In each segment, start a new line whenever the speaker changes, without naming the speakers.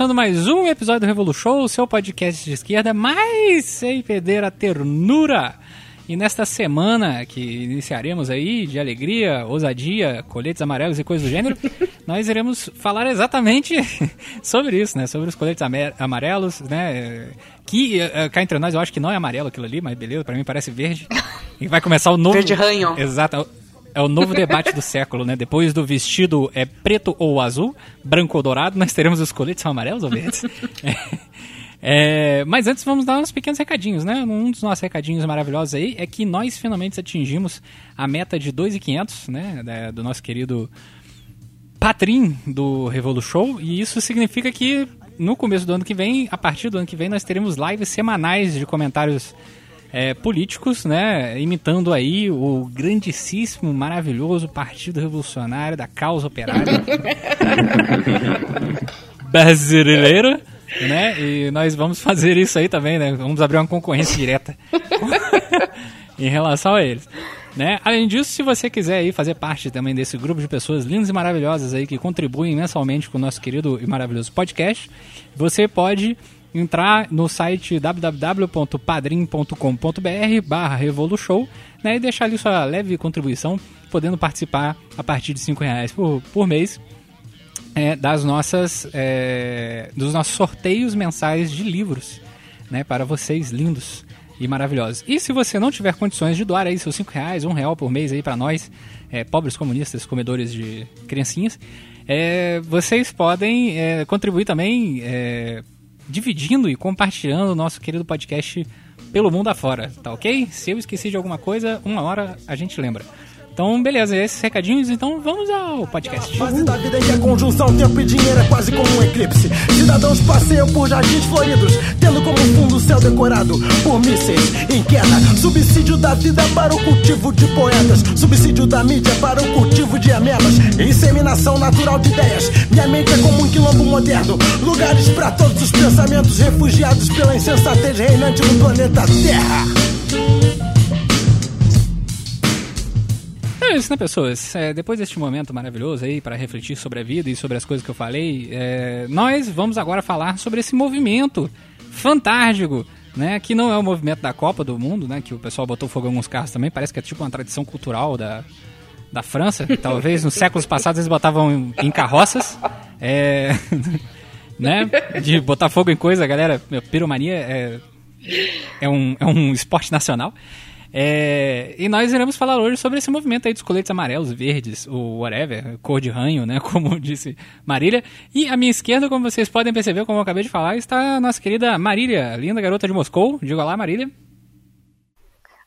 começando mais um episódio do Revolu Show, seu podcast de esquerda, mas sem perder a ternura. E nesta semana que iniciaremos aí de alegria, ousadia, coletes amarelos e coisas do gênero, nós iremos falar exatamente sobre isso, né? Sobre os coletes amarelos, né? Que eh, cá entre nós eu acho que não é amarelo aquilo ali, mas beleza, pra mim parece verde. E vai começar o novo.
Verde ranho.
Exato. É o novo debate do século, né? Depois do vestido é preto ou azul, branco ou dourado, nós teremos os coletes amarelos ou verdes. É. Mas antes vamos dar uns pequenos recadinhos, né? Um dos nossos recadinhos maravilhosos aí é que nós finalmente atingimos a meta de 2.500, né? Do nosso querido Patrim do Revolu Show. E isso significa que no começo do ano que vem, a partir do ano que vem, nós teremos lives semanais de comentários é, políticos, né? Imitando aí o grandíssimo, maravilhoso Partido Revolucionário da Causa Operária brasileira, né? E nós vamos fazer isso aí também, né? Vamos abrir uma concorrência direta em relação a eles. Né? Além disso, se você quiser aí fazer parte também desse grupo de pessoas lindas e maravilhosas aí que contribuem mensalmente com o nosso querido e maravilhoso podcast, você pode entrar no site www.padrim.com.br barra Revolushow né, e deixar ali sua leve contribuição, podendo participar a partir de 5 reais por, por mês é, das nossas é, dos nossos sorteios mensais de livros né, para vocês lindos e maravilhosos. E se você não tiver condições de doar aí seus 5 reais, um real por mês aí para nós, é, pobres comunistas, comedores de criancinhas, é, vocês podem é, contribuir também é, dividindo e compartilhando o nosso querido podcast pelo mundo afora, tá ok? Se eu esqueci de alguma coisa, uma hora a gente lembra. Então, beleza, esses recadinhos, então vamos ao podcast.
Fase da vida em que a conjunção tempo e dinheiro é quase como um eclipse. Cidadãos passeiam por jardins floridos, tendo como fundo o céu decorado por mísseis em queda. Subsídio da vida para o cultivo de poetas, subsídio da mídia para o cultivo de amebas. Inseminação natural de ideias. Minha mente é como um quilombo moderno, lugares para todos os pensamentos refugiados pela insensatez reinante no planeta Terra.
É isso, né, pessoas? É, depois deste momento maravilhoso aí para refletir sobre a vida e sobre as coisas que eu falei, é, nós vamos agora falar sobre esse movimento fantástico, né? Que não é o movimento da Copa do Mundo, né? Que o pessoal botou fogo em alguns carros também. Parece que é tipo uma tradição cultural da, da França. Talvez nos séculos passados eles botavam em, carroças. É, né? De botar fogo em coisa, galera. Meu, piromania é, é um, é um esporte nacional. É, e nós iremos falar hoje sobre esse movimento aí dos coletes amarelos, verdes, o whatever, cor de ranho, né? Como disse Marília. E à minha esquerda, como vocês podem perceber, como eu acabei de falar, está a nossa querida Marília, linda garota de Moscou. Diga lá, Marília.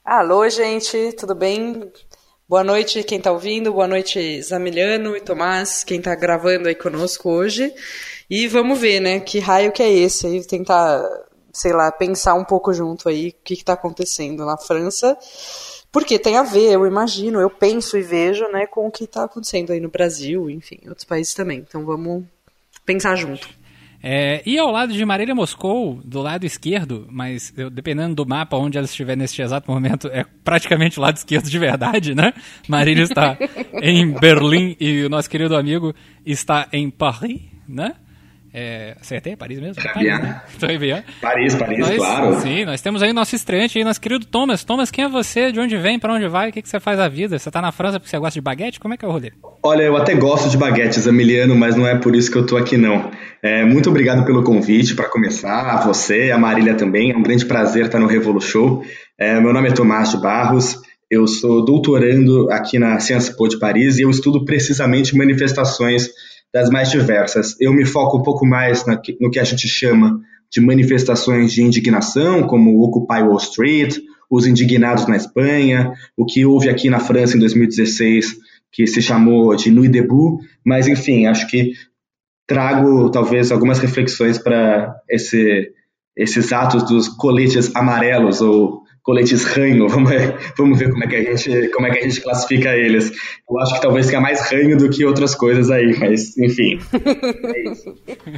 Alô, gente, tudo bem? Boa noite quem tá ouvindo, boa noite Zamiliano e Tomás, quem tá gravando aí conosco hoje. E vamos ver, né, que raio que é esse aí, tentar, sei lá, pensar um pouco junto aí o que que tá acontecendo na França. Porque tem a ver, eu imagino, eu penso e vejo, né, com o que tá acontecendo aí no Brasil, enfim, em outros países também. Então vamos pensar junto.
É, e ao lado de Marília Moscou, do lado esquerdo, mas eu- dependendo do mapa onde ela estiver neste exato momento, é praticamente o lado esquerdo de verdade, né? Marília está em Berlim e o nosso querido amigo está em Paris, né? É, acertei? Paris mesmo? Paris, né? Bien.
Paris, Paris,
Nós-
claro.
Sim, nós temos aí o nosso estreante aí, nosso querido Thomas. Thomas, quem é você? De onde vem? Pra onde vai? O que, que você faz da vida? Você tá na França porque você gosta de baguete? Como é que é o rolê?
Olha, eu até gosto de baguetes, Emiliano, mas não é por isso que eu tô aqui, não. É, muito obrigado pelo convite para começar, a você, a Marília também. É um grande prazer estar no Revolu Show. É, meu nome é Tomás de Barros, eu sou doutorando aqui na Sciences Po de Paris e eu estudo precisamente manifestações das mais diversas. Eu me foco um pouco mais na no que a gente chama de manifestações de indignação, como o Occupy Wall Street, os indignados na Espanha, o que houve aqui na França em 2016, que se chamou de Nuit debout, mas enfim, acho que trago talvez algumas reflexões para esse, esses atos dos coletes amarelos ou coletes ranho, vamos ver, vamos ver como é que a gente como é que a gente classifica eles. Eu acho que talvez tenha mais ranho do que outras coisas aí, mas enfim. É isso.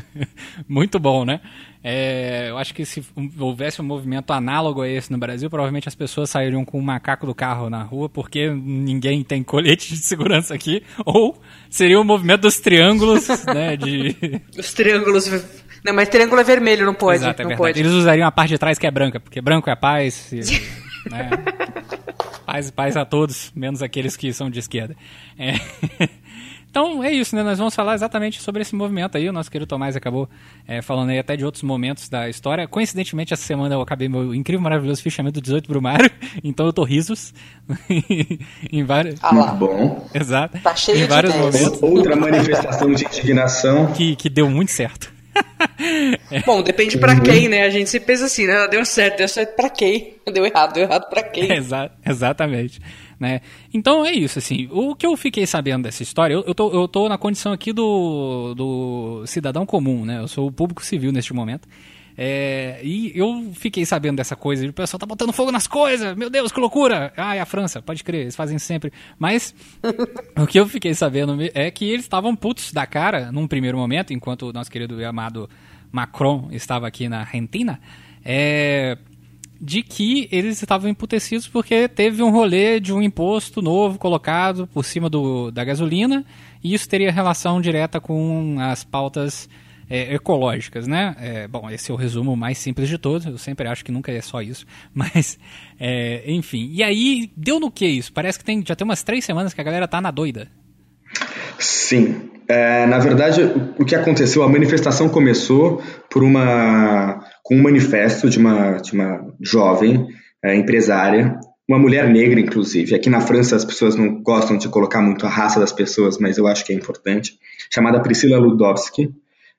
Muito bom, né? É, eu acho que se houvesse um movimento análogo a esse no Brasil, provavelmente as pessoas sairiam com o macaco do carro na rua, porque ninguém tem colete de segurança aqui. Ou seria o movimento dos triângulos, né? De...
Os triângulos. Não, mas triângulo é vermelho, não pode.
Exato, é
não
verdade.
pode.
Eles usariam a parte de trás que é branca, porque branco é paz. e, né? Paz, paz a todos, menos aqueles que são de esquerda. É. Então é isso, né? Nós vamos falar exatamente sobre esse movimento aí. O nosso querido Tomás acabou é, falando aí até de outros momentos da história. Coincidentemente, essa semana eu acabei meu incrível, maravilhoso fichamento do 18 Brumário. Então eu tô risos. em vários.
Ah lá.
Bom.
Exato.
Tá cheio
em
de
vários
ideias.
momentos
Outra manifestação de indignação.
que, que deu muito certo.
Bom, depende pra quem, né? A gente se pensa assim, né? Deu certo, deu certo pra quem? Deu errado, deu errado pra quem?
Exa- exatamente. Né? Então é isso, assim. O que eu fiquei sabendo dessa história, eu, eu, tô, eu tô na condição aqui do, do cidadão comum, né? Eu sou o público civil neste momento. É, e eu fiquei sabendo dessa coisa, e o pessoal tá botando fogo nas coisas, meu Deus, que loucura! Ah, é a França, pode crer, eles fazem sempre. Mas o que eu fiquei sabendo é que eles estavam putos da cara num primeiro momento, enquanto o nosso querido e amado Macron estava aqui na Argentina, é, de que eles estavam emputecidos porque teve um rolê de um imposto novo colocado por cima do, da gasolina e isso teria relação direta com as pautas é, ecológicas, né? É, bom, esse é o resumo mais simples de todos. Eu sempre acho que nunca é só isso, mas é, enfim. E aí deu no que isso? Parece que tem, já tem umas três semanas que a galera tá na doida.
Sim. É, na verdade, o, que aconteceu, a manifestação começou por uma com um manifesto de uma, de uma jovem é, empresária, uma mulher negra, inclusive. Aqui na França as pessoas não gostam de colocar muito a raça das pessoas, mas eu acho que é importante. Chamada Priscila Ludowski.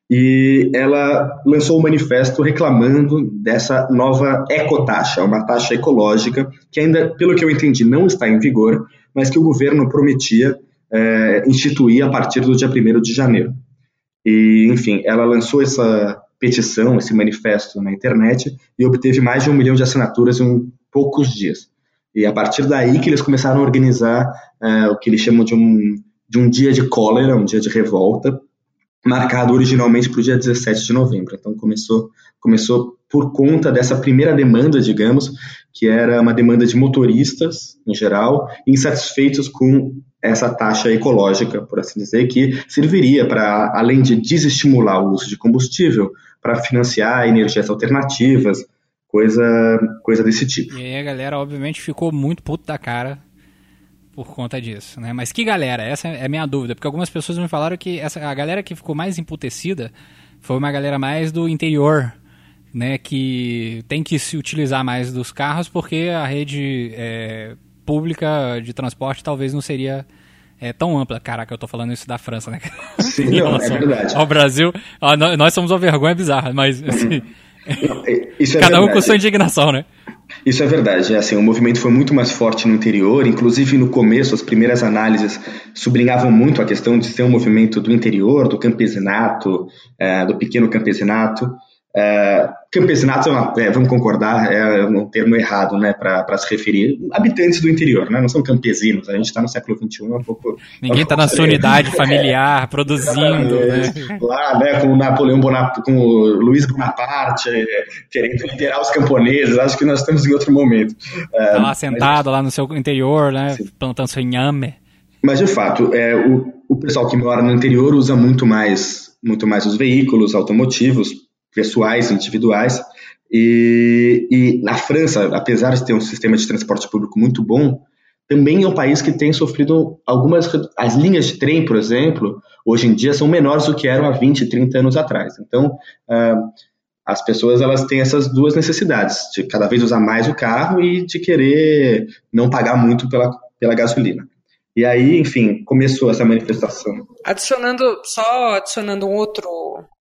E ela lançou um manifesto reclamando dessa nova ecotaxa, uma taxa ecológica que ainda, pelo que eu entendi, não está em vigor, mas que o governo prometia é, instituir a partir do dia 1 de janeiro. E, enfim, ela lançou essa petição, esse manifesto na internet e obteve mais de um milhão de assinaturas em poucos dias. E a partir daí que eles começaram a organizar é, o que eles chamam de um, de um dia de cólera, um dia de revolta, marcado originalmente para o dia 17 de novembro. Então começou, começou por conta dessa primeira demanda, digamos, que era uma demanda de motoristas, em geral, insatisfeitos com essa taxa ecológica, por assim dizer, que serviria para, além de desestimular o uso de combustível, para financiar energias alternativas, coisa, coisa desse tipo.
E aí a galera, obviamente, ficou muito puto da cara por conta disso, né? Mas que galera? Essa é a minha dúvida, porque algumas pessoas me falaram que essa, a galera que ficou mais emputecida foi uma galera mais do interior, né? Que tem que se utilizar mais dos carros porque a rede é, pública de transporte talvez não seria é, tão ampla. Caraca, eu tô falando isso da França, né?
Sim, não, é verdade.
Ao Brasil, ó, nós, somos uma vergonha bizarra, mas assim,
Não, é- é
cada um com sua indignação, né?
Isso é verdade. É assim, o movimento foi muito mais forte no interior. Inclusive, no começo, as primeiras análises sublinhavam muito a questão de ser um movimento do interior, do campesinato, eh, do pequeno campesinato. Eh, campesinato, é uma- é, vamos concordar, é um termo errado né, para se referir. Habitantes do interior, né, não são campesinos. A gente está no século XXI, é um pouco.
Ninguém
é um
tá na
pouco
sua unidade familiar, produzindo, né?
Lá, né, com o Napoleão Bonaparte, com o Luiz Bonaparte, querendo liderar os camponeses, acho que nós estamos em outro momento. Eh,
Tá lá sentado lá no seu interior, né? Plantando seu inhame.
Mas de fato, é, o, o pessoal que mora no interior usa muito mais, muito mais os veículos automotivos, pessoais, individuais. E, e na França, apesar de ter um sistema de transporte público muito bom, também é um país que tem sofrido algumas. As linhas de trem, por exemplo, hoje em dia são menores do que eram há 20, 30 anos atrás. Então, ah, as pessoas elas têm essas duas necessidades, de cada vez usar mais o carro e de querer não pagar muito pela, pela gasolina. E aí, enfim, começou essa manifestação.
Adicionando, só adicionando um outro,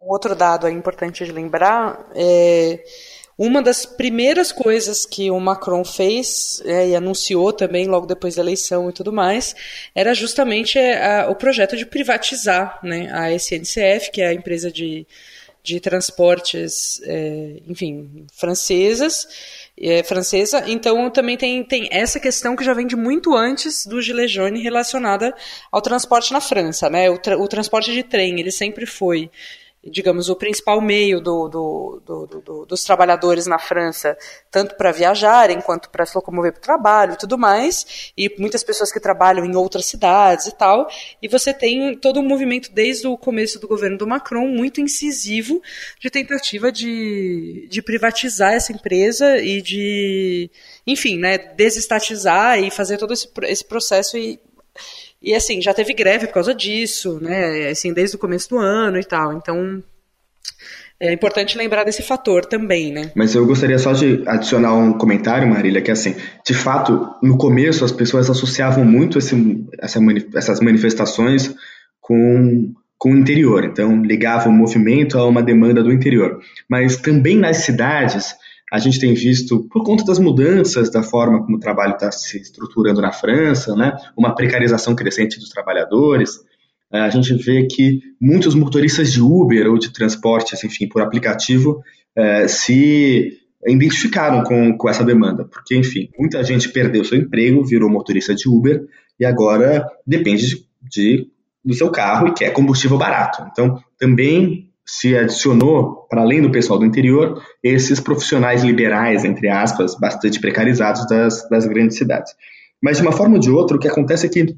um outro dado aí importante de lembrar, é, uma das primeiras coisas que o Macron fez é, e anunciou também logo depois da eleição e tudo mais, era justamente é, a- o projeto de privatizar né, a SNCF, que é a empresa de, de transportes, é, enfim, francesas, é, francesa. Então também tem, tem essa questão que já vem de muito antes do Gilet jaune relacionada ao transporte na França, né? O, tra- o transporte de trem, ele sempre foi digamos, o principal meio do, do, do, dos trabalhadores na França, tanto para viajarem quanto para se locomover para o trabalho e tudo mais, e muitas pessoas que trabalham em outras cidades e tal, e você tem todo um movimento desde o começo do governo do Macron muito incisivo de tentativa de, de privatizar essa empresa e de, enfim, né, desestatizar e fazer todo esse, esse processo e e assim, já teve greve por causa disso, né? Assim, desde o começo do ano e tal. Então, é importante lembrar desse fator também, né?
Mas eu gostaria só de adicionar um comentário, Marília, que é assim, de fato, no começo as pessoas associavam muito esse, essa, essas manifestações com, com o interior, então ligavam o movimento a uma demanda do interior. Mas também nas cidades, a gente tem visto, por conta das mudanças da forma como o trabalho está se estruturando na França, né, uma precarização crescente dos trabalhadores, é, a gente vê que muitos motoristas de Uber ou de transportes, enfim, por aplicativo, é, se identificaram com, com essa demanda, porque, enfim, muita gente perdeu seu emprego, virou motorista de Uber e agora depende de, de do seu carro e quer combustível barato. Então, também se adicionou, para além do pessoal do interior, esses profissionais liberais, entre aspas, bastante precarizados das, das grandes cidades. Mas, de uma forma ou de outra, o que acontece é que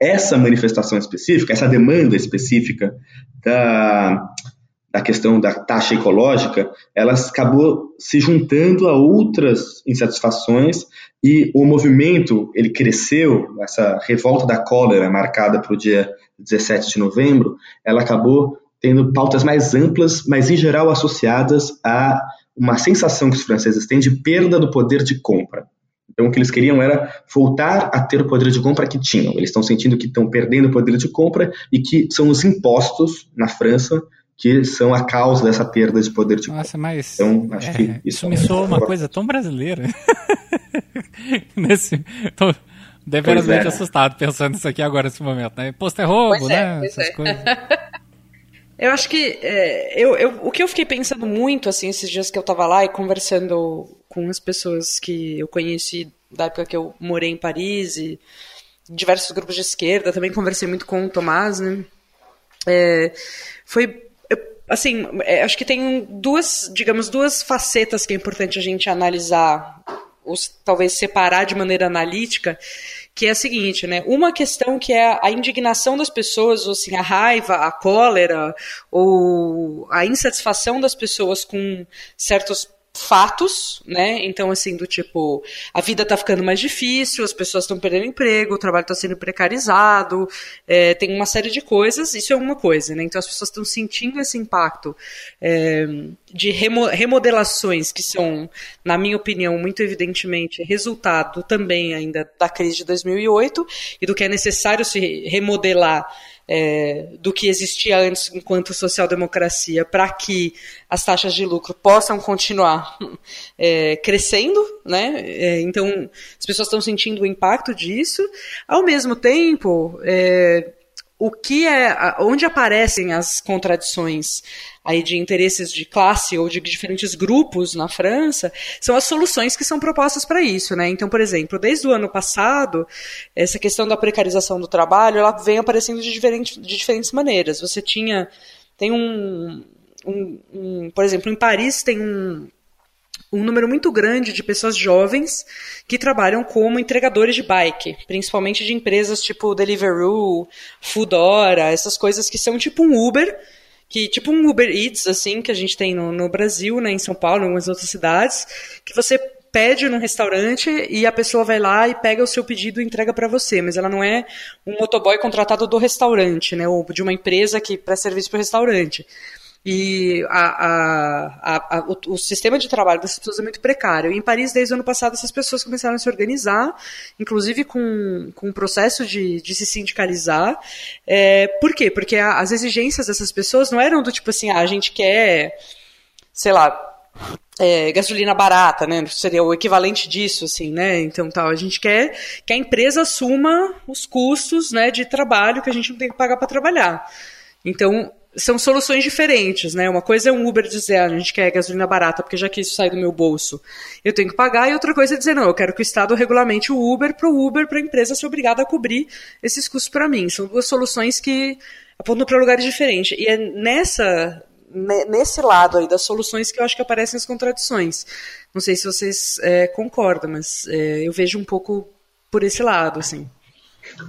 essa manifestação específica, essa demanda específica da, da questão da taxa ecológica, ela acabou se juntando a outras insatisfações e o movimento ele cresceu, essa revolta da cólera marcada para o dia 17 de novembro, ela acabou tendo pautas mais amplas, mas em geral associadas a uma sensação que os franceses têm de perda do poder de compra. Então, o que eles queriam era voltar a ter o poder de compra que tinham. Eles estão sentindo que estão perdendo o poder de compra e que são os impostos na França que são a causa dessa perda de poder de
Nossa,
compra.
mas
então, acho
é,
que
isso,
isso
me soa uma coisa tão brasileira. Nesse, tô deverasmente é. assustado pensando nisso aqui agora, nesse momento. Né? Imposto é roubo,
pois
né?
É, Essas é. coisas. Eu acho que é, eu, eu, o que eu fiquei pensando muito assim esses dias que eu estava lá e conversando com as pessoas que eu conheci da época que eu morei em Paris e diversos grupos de esquerda, também conversei muito com o Tomás, né? É, foi assim, é, acho que tem duas, digamos, duas facetas que é importante a gente analisar, ou talvez separar de maneira analítica, que é a seguinte, né? Uma questão que é a indignação das pessoas, ou assim, a raiva, a cólera, ou a insatisfação das pessoas com certos fatos, né? Então, assim, do tipo, a vida tá ficando mais difícil, as pessoas estão perdendo emprego, o trabalho está sendo precarizado, é, tem uma série de coisas, isso é uma coisa, né? Então as pessoas estão sentindo esse impacto é, de remo remodelações que são, na minha opinião, muito evidentemente resultado também ainda da crise de 2008 e do que é necessário se remodelar é, do que existia antes enquanto social-democracia para que as taxas de lucro possam continuar é, crescendo, né? É, então as pessoas estão sentindo o impacto disso. Ao mesmo tempo, é, o que é, onde aparecem as contradições aí de interesses de classe ou de diferentes grupos na França, são as soluções que são propostas para isso, né? Então, por exemplo, desde o ano passado, essa questão da precarização do trabalho, ela vem aparecendo de, diferente, de diferentes maneiras. Você tinha, tem um, um, um por exemplo, em Paris tem um, um número muito grande de pessoas jovens que trabalham como entregadores de bike, principalmente de empresas tipo Deliveroo, Foodora, essas coisas que são tipo um Uber, que tipo um Uber Eats assim que a gente tem no, no Brasil, né, em São Paulo, em algumas outras cidades, que você pede num restaurante e a pessoa vai lá e pega o seu pedido e entrega para você, mas ela não é um motoboy contratado do restaurante, né, ou de uma empresa que presta serviço para o restaurante. E a, a, a, o, o, sistema de trabalho dessas pessoas é muito precário. E em Paris, desde o ano passado, essas pessoas começaram a se organizar, inclusive com, com um processo de, de se sindicalizar. É, por quê? Porque as exigências dessas pessoas não eram do tipo assim, ah, a gente quer, sei lá, é, gasolina barata, né? Seria o equivalente disso, assim, né? Então, tal, a gente quer que a empresa assuma os custos, né, de trabalho que a gente não tem que pagar para trabalhar. Então, são soluções diferentes, né? Uma coisa é um Uber dizer, ah, a gente quer gasolina barata porque já que isso sai do meu bolso, eu tenho que pagar, e outra coisa é dizer, não, eu quero que o Estado regulamente o Uber para o Uber, para a empresa ser obrigada a cobrir esses custos para mim. São duas soluções que apontam para lugares diferentes. E é nessa nesse lado aí das soluções que eu acho que aparecem as contradições. Não sei se vocês é, concordam, mas é, eu vejo um pouco por esse lado, assim.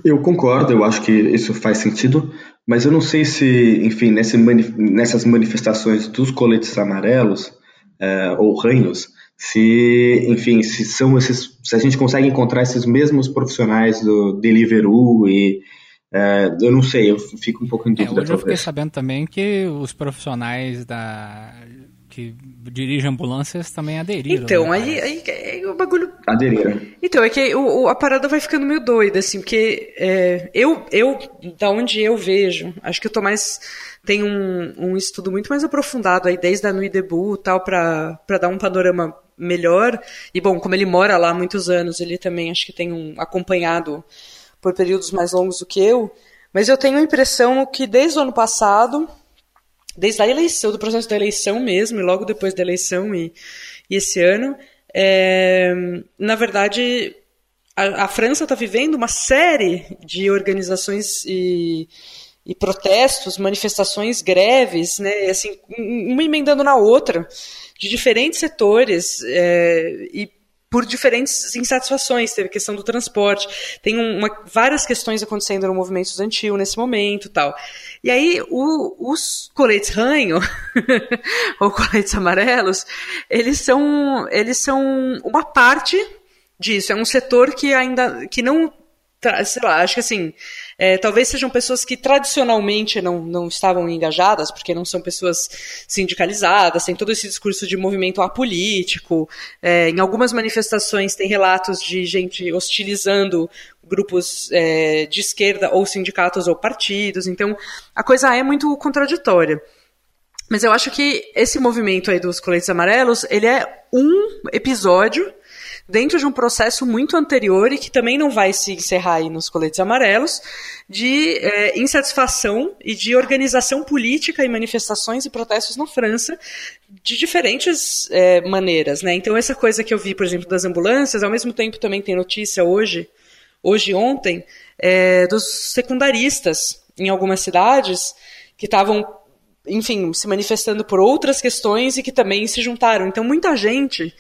Eu concordo, eu acho que isso faz sentido, mas eu não sei se, enfim, nessas manifestações dos coletes amarelos é, ou ranhos, se, enfim, se são esses, se a gente consegue encontrar esses mesmos profissionais do Deliveroo e é, eu não sei, eu fico um pouco em é, dúvida.
É, hoje eu fiquei sabendo também que os profissionais da que dirigem ambulâncias também aderiram.
Então, né, aí, aí, aí, o bagulho.
Aderiram.
Então, é que o, a parada vai ficando meio doida, assim, porque é, eu, eu, da onde eu vejo, acho que eu tô mais. Tem um, um estudo muito mais aprofundado aí, desde a Nui Debut e tal, para dar um panorama melhor. E, bom, como ele mora lá há muitos anos, ele também acho que tem um acompanhado por períodos mais longos do que eu, mas eu tenho a impressão que desde o ano passado, desde a eleição, do processo da eleição mesmo, e logo depois da eleição e, e esse ano, é, na verdade, a, a França está vivendo uma série de organizações e, e protestos, manifestações, greves, né, assim, uma emendando na outra, de diferentes setores, é, e por diferentes insatisfações. Teve a questão do transporte, tem uma, várias questões acontecendo no movimento estudantil nesse momento tal. E aí, o, os coletes ranho, ou coletes amarelos, eles são, eles são uma parte disso. É um setor que ainda, que não, sei lá, acho que assim, é, talvez sejam pessoas que tradicionalmente não, não estavam engajadas, porque não são pessoas sindicalizadas, tem todo esse discurso de movimento apolítico. É, em algumas manifestações tem relatos de gente hostilizando grupos é, de esquerda ou sindicatos ou partidos. Então a coisa é muito contraditória. Mas eu acho que esse movimento aí dos coletes amarelos, ele é um episódio dentro de um processo muito anterior e que também não vai se encerrar aí nos coletes amarelos, de é, insatisfação e de organização política e manifestações e protestos na França de diferentes é, maneiras, né? Então essa coisa que eu vi, por exemplo, das ambulâncias, ao mesmo tempo também tem notícia hoje, hoje e ontem, é, dos secundaristas em algumas cidades que estavam enfim, se manifestando por outras questões e que também se juntaram. Então, muita gente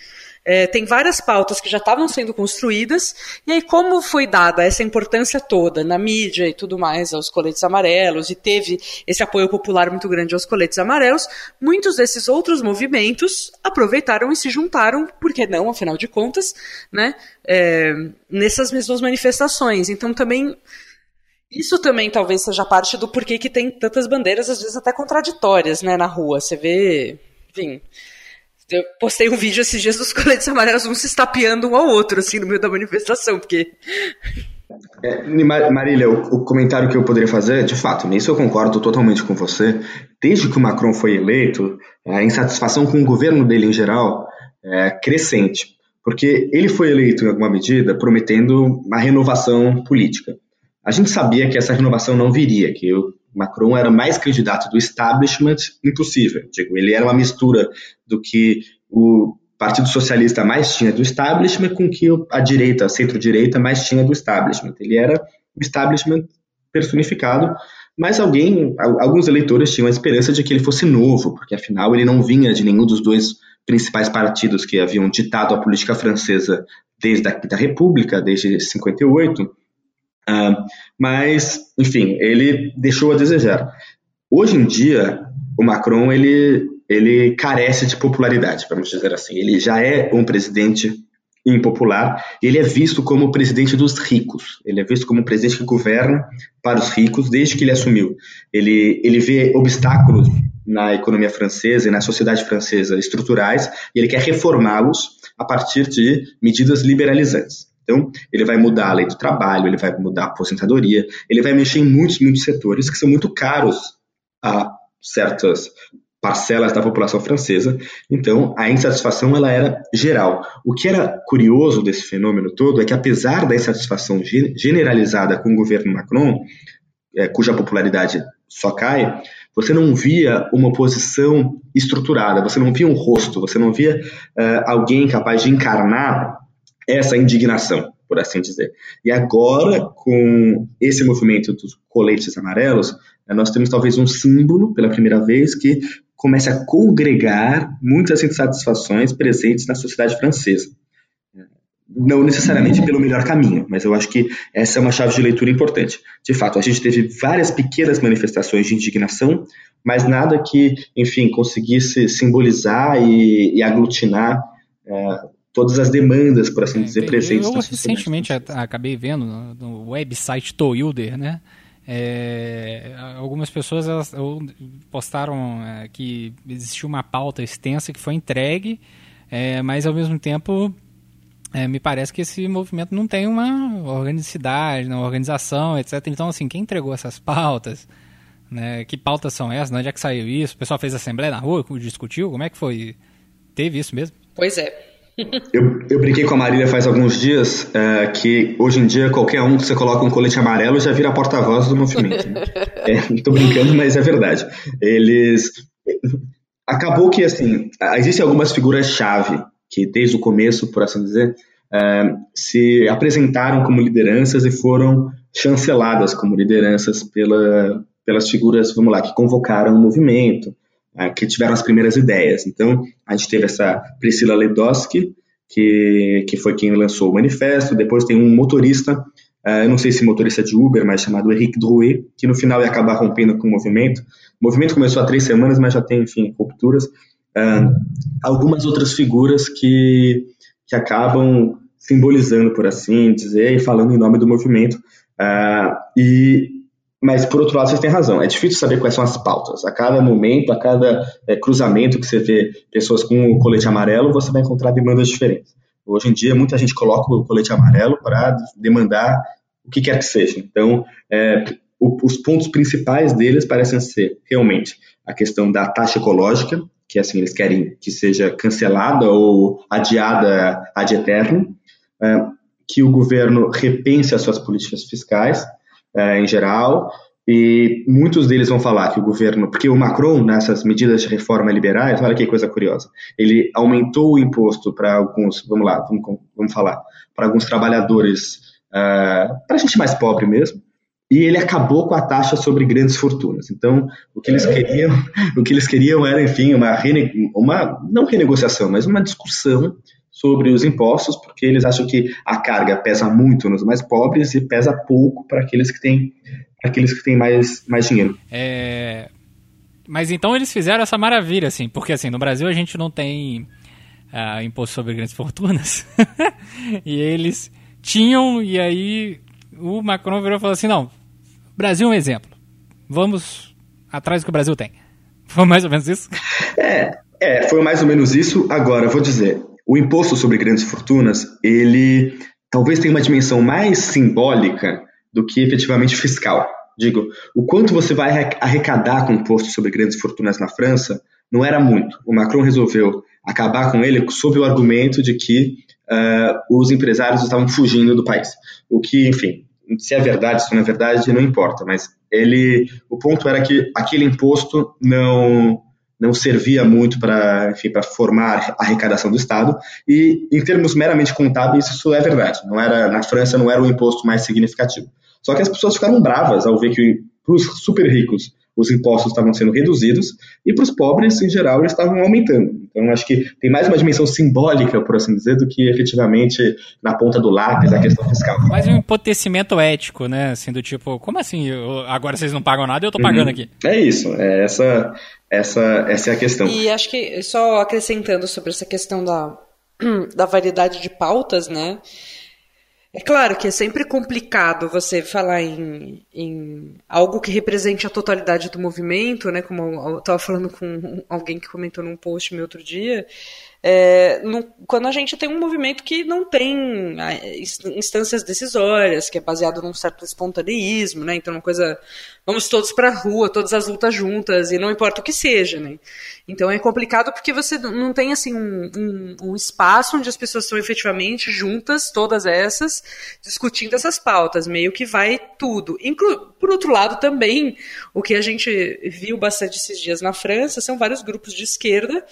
é, tem várias pautas que já estavam sendo construídas, e aí, como foi dada essa importância toda na mídia e tudo mais aos coletes amarelos, e teve esse apoio popular muito grande aos coletes amarelos, muitos desses outros movimentos aproveitaram e se juntaram, por que não, afinal de contas, né, é, nessas mesmas manifestações. Então, também. Isso também talvez seja parte do porquê que tem tantas bandeiras, às vezes até contraditórias, né, na rua. Você vê, enfim, eu postei um vídeo esses dias dos coletes amarelos, um se estapeando um ao outro, assim, no meio da manifestação, porque.
É, Marília, o, o, comentário que eu poderia fazer, de fato, nisso eu concordo totalmente com você. Desde que o Macron foi eleito, a insatisfação com o governo dele em geral é crescente, porque ele foi eleito em alguma medida prometendo uma renovação política. A gente sabia que essa renovação não viria, que o Macron era mais candidato do establishment impossível. Digo, ele era uma mistura do que o Partido Socialista mais tinha do establishment com que a direita, a centro-direita, mais tinha do establishment. Ele era o establishment personificado, mas alguém, alguns eleitores tinham a esperança de que ele fosse novo, porque afinal ele não vinha de nenhum dos dois principais partidos que haviam ditado a política francesa desde a da República, desde 58. Uh, mas, enfim, ele deixou a desejar. Hoje em dia, o Macron ele, ele carece de popularidade, vamos dizer assim. Ele já é um presidente impopular. Ele é visto como o presidente dos ricos. Ele é visto como o presidente que governa para os ricos desde que ele assumiu. Ele, ele vê obstáculos na economia francesa e na sociedade francesa estruturais e ele quer reformá-los a partir de medidas liberalizantes. Então, ele vai mudar a lei do trabalho, ele vai mudar a aposentadoria, ele vai mexer em muitos, muitos setores que são muito caros a certas parcelas da população francesa. Então, a insatisfação ela era geral. O que era curioso desse fenômeno todo é que, apesar da insatisfação generalizada com o governo Macron, é, cuja popularidade só cai, você não via uma oposição estruturada, você não via um rosto, você não via uh, alguém capaz de encarnar essa indignação, por assim dizer. E agora, com esse movimento dos coletes amarelos, eh, nós temos talvez um símbolo, pela primeira vez, que comece a congregar muitas insatisfações presentes na sociedade francesa. Não necessariamente pelo melhor caminho, mas eu acho que essa é uma chave de leitura importante. De fato, a gente teve várias pequenas manifestações de indignação, mas nada que, enfim, conseguisse simbolizar e, e aglutinar é, todas as demandas, por assim dizer, presentes.
Eu recentemente acabei vendo no, no website Toilder, né? É, algumas pessoas elas, postaram é, que existiu uma pauta extensa que foi entregue, é, mas ao mesmo tempo é, me parece que esse movimento não tem uma organicidade, uma organização, etc. Então, assim, quem entregou essas pautas? Né, que pautas são essas? Onde é que saiu isso? O pessoal fez assembleia na rua, discutiu? Como é que foi? Teve isso mesmo?
Pois é.
Eu, eu brinquei com a Marília faz alguns dias é, que hoje em dia qualquer um que você coloca um colete amarelo já vira porta-voz do movimento. Né? É, tô brincando, mas é verdade. Eles. Acabou que, assim, existem algumas figuras-chave que, desde o começo, por assim dizer, é, se apresentaram como lideranças e foram chanceladas como lideranças pela, pelas figuras, vamos lá, que convocaram o movimento, que tiveram as primeiras ideias. Então, a gente teve essa Priscila Ledowski, que, que foi quem lançou o manifesto. Depois tem um motorista, uh, eu não sei se motorista de Uber, mas chamado Henrique Drouet, que no final ia acabar rompendo com o movimento. O movimento começou há três semanas, mas já tem, enfim, rupturas. Uh, algumas outras figuras que, que acabam simbolizando, por assim dizer, e falando em nome do movimento. Uh, e mas, por outro lado, vocês têm razão. É difícil saber quais são as pautas. A cada momento, a cada é, cruzamento que você vê pessoas com o colete amarelo, você vai encontrar demandas diferentes. Hoje em dia, muita gente coloca o colete amarelo para demandar o que quer que seja. Então, é, o, os pontos principais deles parecem ser, realmente, a questão da taxa ecológica, que assim eles querem que seja cancelada ou adiada ad eterno, é, que o governo repense as suas políticas fiscais, uh, em geral, e muitos deles vão falar que o governo, porque o Macron, nessas medidas de reforma liberais, olha que coisa curiosa, ele aumentou o imposto para alguns, vamos lá, vamos, vamos falar, para alguns trabalhadores, uh, para a gente mais pobre mesmo, e ele acabou com a taxa sobre grandes fortunas. Então, o que eles queriam, o que eles queriam era, enfim, uma, uma não renegociação, mas uma discussão sobre os impostos, porque eles acham que a carga pesa muito nos mais pobres e pesa pouco para aqueles que têm aqueles que têm mais, mais dinheiro.
É... Mas então eles fizeram essa maravilha, assim, porque assim, no Brasil a gente não tem uh, imposto sobre grandes fortunas. e eles tinham, e aí o Macron virou e falou assim, não, Brasil é um exemplo. Vamos atrás do que o Brasil tem. Foi mais ou menos isso?
É, é, foi mais ou menos isso. Agora, vou dizer, o imposto sobre grandes fortunas, ele talvez tenha uma dimensão mais simbólica do que efetivamente fiscal. Digo, o quanto você vai arrecadar com o imposto sobre grandes fortunas na França não era muito. O Macron resolveu acabar com ele sob o argumento de que uh, os empresários estavam fugindo do país. O que, enfim, se é verdade, se não é verdade, não importa. Mas ele, o ponto era que aquele imposto não não servia muito para, formar a arrecadação do Estado. E em termos meramente contábeis, isso é verdade. Não era na França não era o imposto mais significativo. Só que as pessoas ficaram bravas ao ver que para os super ricos os impostos estavam sendo reduzidos e para os pobres, em geral, eles estavam aumentando. Então, acho que tem mais uma dimensão simbólica, por assim dizer, do que efetivamente na ponta do lápis a questão fiscal.
Mais um empotecimento ético, né? Assim, do tipo, como assim? Eu, agora vocês não pagam nada e eu estou pagando uhum. aqui.
É isso. É essa, essa, essa é a questão.
E acho que, só acrescentando sobre essa questão da, da variedade de pautas, né? É claro que é sempre complicado você falar em, em algo que represente a totalidade do movimento, né? Como eu estava falando com alguém que comentou num post meu outro dia, é, no, quando a gente tem um movimento que não tem ah, instâncias decisórias, que é baseado num certo espontaneísmo, né? Então, uma coisa, vamos todos para a rua, todas as lutas juntas, e não importa o que seja, né? Então, é complicado porque você não tem, assim, um, um, um espaço onde as pessoas estão efetivamente juntas, todas essas, discutindo essas pautas, meio que vai tudo. Inclu por outro lado, também, o que a gente viu bastante esses dias na França são vários grupos de esquerda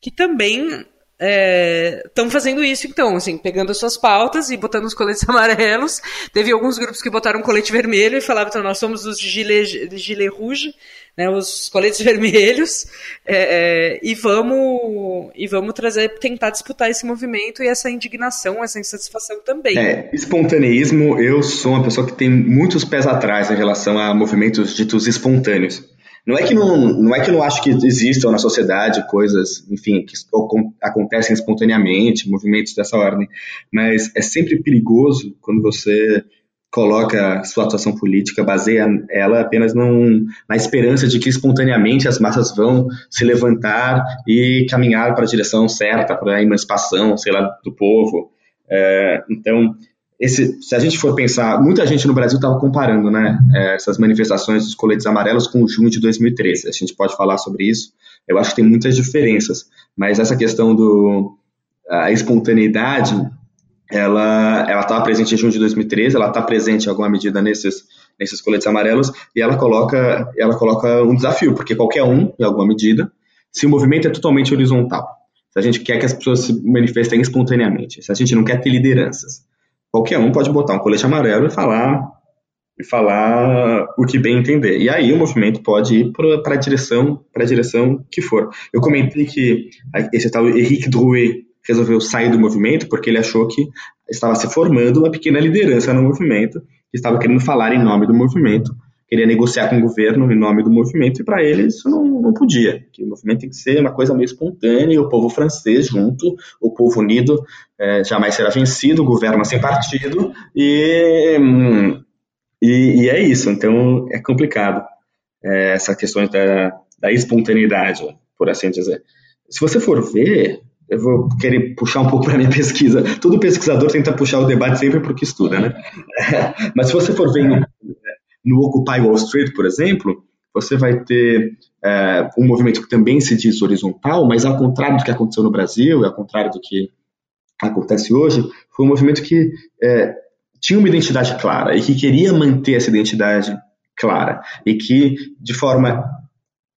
que também estão é, fazendo isso, então, assim, pegando as suas pautas e botando os coletes amarelos. Teve alguns grupos que botaram colete vermelho e falavam, então, nós somos os gilet, gilet rouge, né, os coletes vermelhos, é, é, e vamos e vamos trazer, tentar disputar esse movimento e essa indignação, essa insatisfação também.
É, espontaneísmo, eu sou uma pessoa que tem muitos pés atrás em relação a movimentos ditos espontâneos. Não é que não, não é que eu não acho que existam na sociedade coisas, enfim, que acontecem espontaneamente, movimentos dessa ordem, mas é sempre perigoso quando você coloca sua atuação política, baseia ela apenas num, na esperança de que espontaneamente as massas vão se levantar e caminhar para a direção certa, para a emancipação, sei lá, do povo. É, então, esse, se a gente for pensar, muita gente no Brasil estava comparando né, é, essas manifestações dos coletes amarelos com o junho de 2013. A gente pode falar sobre isso. Eu acho que tem muitas diferenças, mas essa questão do a espontaneidade, ela ela estava presente em junho de 2013, ela está presente em alguma medida nesses nesses coletes amarelos e ela coloca ela coloca um desafio, porque qualquer um, em alguma medida, se o movimento é totalmente horizontal, se a gente quer que as pessoas se manifestem espontaneamente, se a gente não quer ter lideranças, qualquer um pode botar um colete amarelo e falar e falar o que bem entender. E aí o movimento pode ir para a direção para a direção que for. Eu comentei que esse tal Henrique Drouet resolveu sair do movimento porque ele achou que estava se formando uma pequena liderança no movimento, que estava querendo falar em nome do movimento queria negociar com o governo em nome do movimento, e para ele isso não, não podia. Que o movimento tem que ser uma coisa meio espontânea, o povo francês junto, o povo unido é, jamais será vencido, governa sem partido, e, e, e, é isso. Então é complicado é, essa questão da, da espontaneidade, por assim dizer. Se você for ver, eu vou querer puxar um pouco para minha pesquisa. Todo pesquisador tenta puxar o debate sempre porque estuda, né? Mas se você for ver no Occupy Wall Street, por exemplo, você vai ter é, um movimento que também se diz horizontal, mas ao contrário do que aconteceu no Brasil, ao contrário do que acontece hoje, foi um movimento que é, tinha uma identidade clara e que queria manter essa identidade clara e que, de forma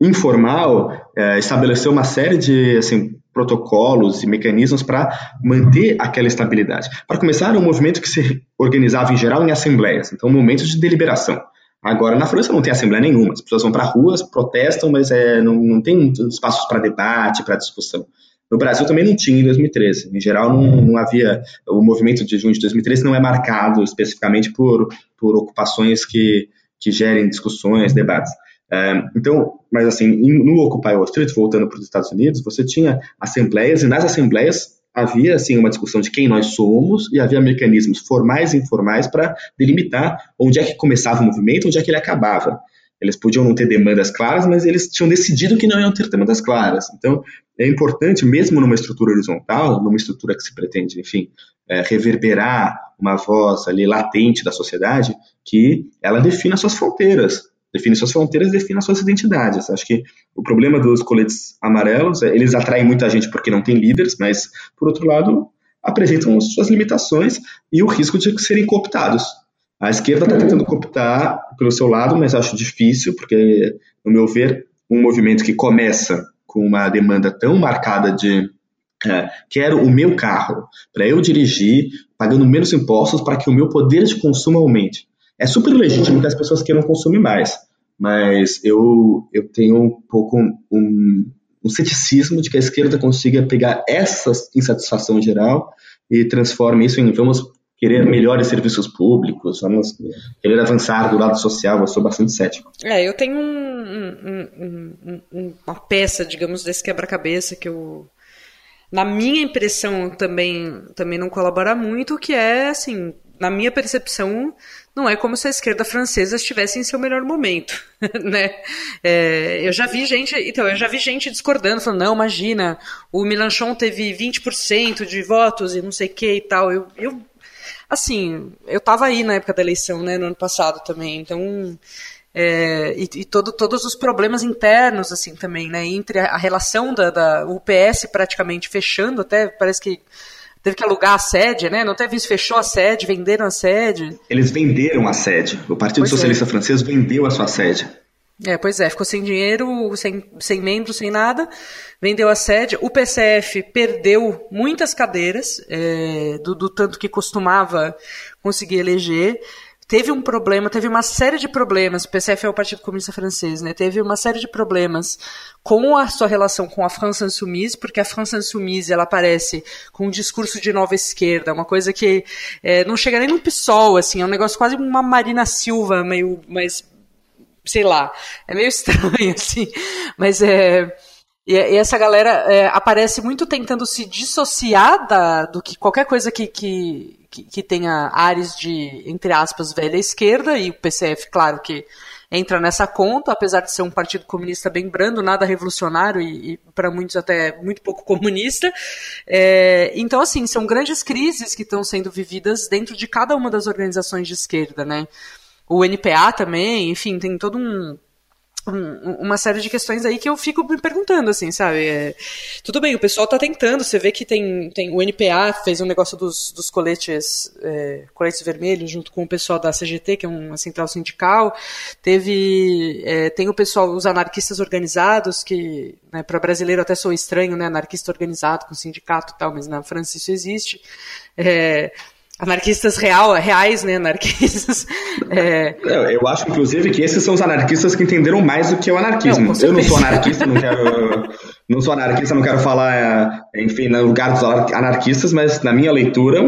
informal, é, estabeleceu uma série de assim, protocolos e mecanismos para manter aquela estabilidade. Para começar, era um movimento que se organizava em geral em assembleias, então momentos de deliberação. Agora, na França não tem assembleia nenhuma. As pessoas vão para ruas, protestam, mas é, não, não tem espaços para debate, para discussão. No Brasil também não tinha em 2013. Em geral, não, não, havia. O movimento de junho de 2013 não é marcado especificamente por, por ocupações que, que gerem discussões, debates. É, então, mas assim, no Occupy Wall Street, voltando para os Estados Unidos, você tinha assembleias, e nas assembleias havia assim uma discussão de quem nós somos e havia mecanismos formais e informais para delimitar onde é que começava o movimento, onde é que ele acabava. Eles podiam não ter demandas claras, mas eles tinham decidido que não iam ter demandas claras. Então, é importante, mesmo numa estrutura horizontal, numa estrutura que se pretende, enfim, é, reverberar uma voz ali latente da sociedade, que ela defina suas fronteiras define suas fronteiras, define suas identidades. Acho que o problema dos coletes amarelos é eles atraem muita gente porque não tem líderes, mas, por outro lado, apresentam suas limitações e o risco de serem cooptados. A esquerda está tentando cooptar pelo seu lado, mas acho difícil, porque, no meu ver, um movimento que começa com uma demanda tão marcada de é, quero o meu carro para eu dirigir, pagando menos impostos para que o meu poder de consumo aumente. É super legítimo que as pessoas queiram consumir mais, mas eu, eu tenho um pouco um, um ceticismo de que a esquerda consiga pegar essa insatisfação geral e transforme isso em vamos querer melhores serviços públicos, vamos querer avançar do lado social, eu sou bastante cético.
É, eu tenho um, um, um, uma peça, digamos, desse quebra-cabeça que eu, na minha impressão, também, também não colabora muito, que é, assim, na minha percepção, não é como se a esquerda francesa estivesse em seu melhor momento, né? É, eu já vi gente, então, eu já vi gente discordando, falando, não, imagina, o Mélenchon teve 20% de votos e não sei o que e tal. Eu, eu, assim, eu tava aí na época da eleição, né, no ano passado também, então... É, e, e todo, todos os problemas internos, assim, também, né, entre a, a relação da, da UPS praticamente fechando, até parece que teve que alugar a sede, né? Não teve isso, fechou a sede, venderam a sede.
Eles venderam a sede. O Partido pois é. Socialista é. Francês vendeu a sua sede.
É, pois é, ficou sem dinheiro, sem, sem membros, sem nada, vendeu a sede. O PCF perdeu muitas cadeiras, é, do, do tanto que costumava conseguir eleger teve um problema, teve uma série de problemas, o PCF é o Partido Comunista Francês, né? Teve uma série de problemas com a sua relação com a França Insoumise, porque a França Insoumise, ela aparece com um discurso de nova esquerda, uma coisa que é, não chega nem no PSOL, assim, é um negócio quase uma Marina Silva, meio, mas, sei lá, é meio estranho, assim, mas é... E, essa galera é, aparece muito tentando se dissociar da, do que qualquer coisa que, que, que, que tenha áreas de, entre aspas, velha esquerda, e o PCF, claro que entra nessa conta, apesar de ser um partido comunista bem brando, nada revolucionário e, e para muitos até muito pouco comunista. É, então, assim, são grandes crises que estão sendo vividas dentro de cada uma das organizações de esquerda, né? O NPA também, enfim, tem todo um uma série de questões aí que eu fico me perguntando, assim, sabe? É, tudo bem, o pessoal tá tentando, você vê que tem, tem o NPA fez um negócio dos, dos coletes, é, coletes vermelhos junto com o pessoal da CGT, que é uma central sindical, teve, é, tem o pessoal, os anarquistas organizados, que né, para brasileiro até sou estranho, né, anarquista organizado com sindicato e tal, mas na França isso existe, é, anarquistas real, reais, né, anarquistas. É...
Eu acho, inclusive, que esses são os anarquistas que entenderam mais do que o anarquismo. Não, eu não sou anarquista, não quero, não sou anarquista, não quero falar, enfim, no lugar dos anarquistas, mas na minha leitura,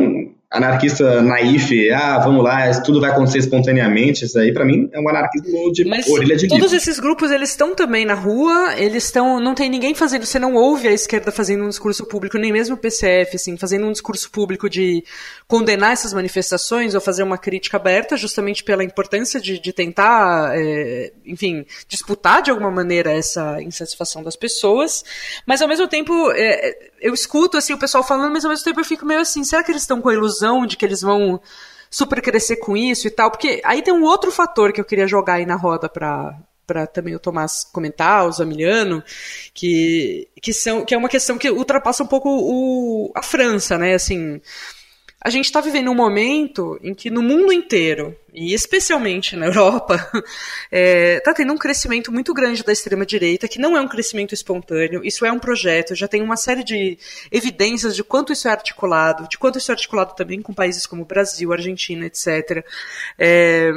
anarquista naif, ah, vamos lá, tudo vai acontecer espontaneamente, isso aí para mim é um anarquismo de
Mas
orelha de
todos livro. esses grupos, eles estão também na rua, eles estão, não tem ninguém fazendo, você não ouve a esquerda fazendo um discurso público, nem mesmo o PCF, assim, fazendo um discurso público de condenar essas manifestações ou fazer uma crítica aberta, justamente pela importância de, de tentar, é, enfim, disputar de alguma maneira essa insatisfação das pessoas, mas ao mesmo tempo, é, eu escuto assim o pessoal falando, mas ao mesmo tempo eu fico meio assim, será que eles estão com a ilusão de que eles vão super crescer com isso e tal? Porque aí tem um outro fator que eu queria jogar aí na roda para para também o Tomás comentar, o Zamiliano, que, que, são, que é uma questão que ultrapassa um pouco o, a França, né? Assim, a gente está vivendo um momento em que no mundo inteiro, e especialmente na Europa, está é, tá tendo um crescimento muito grande da extrema-direita, que não é um crescimento espontâneo, isso é um projeto, já tem uma série de evidências de quanto isso é articulado, de quanto isso é articulado também com países como Brasil, Argentina, etc. É,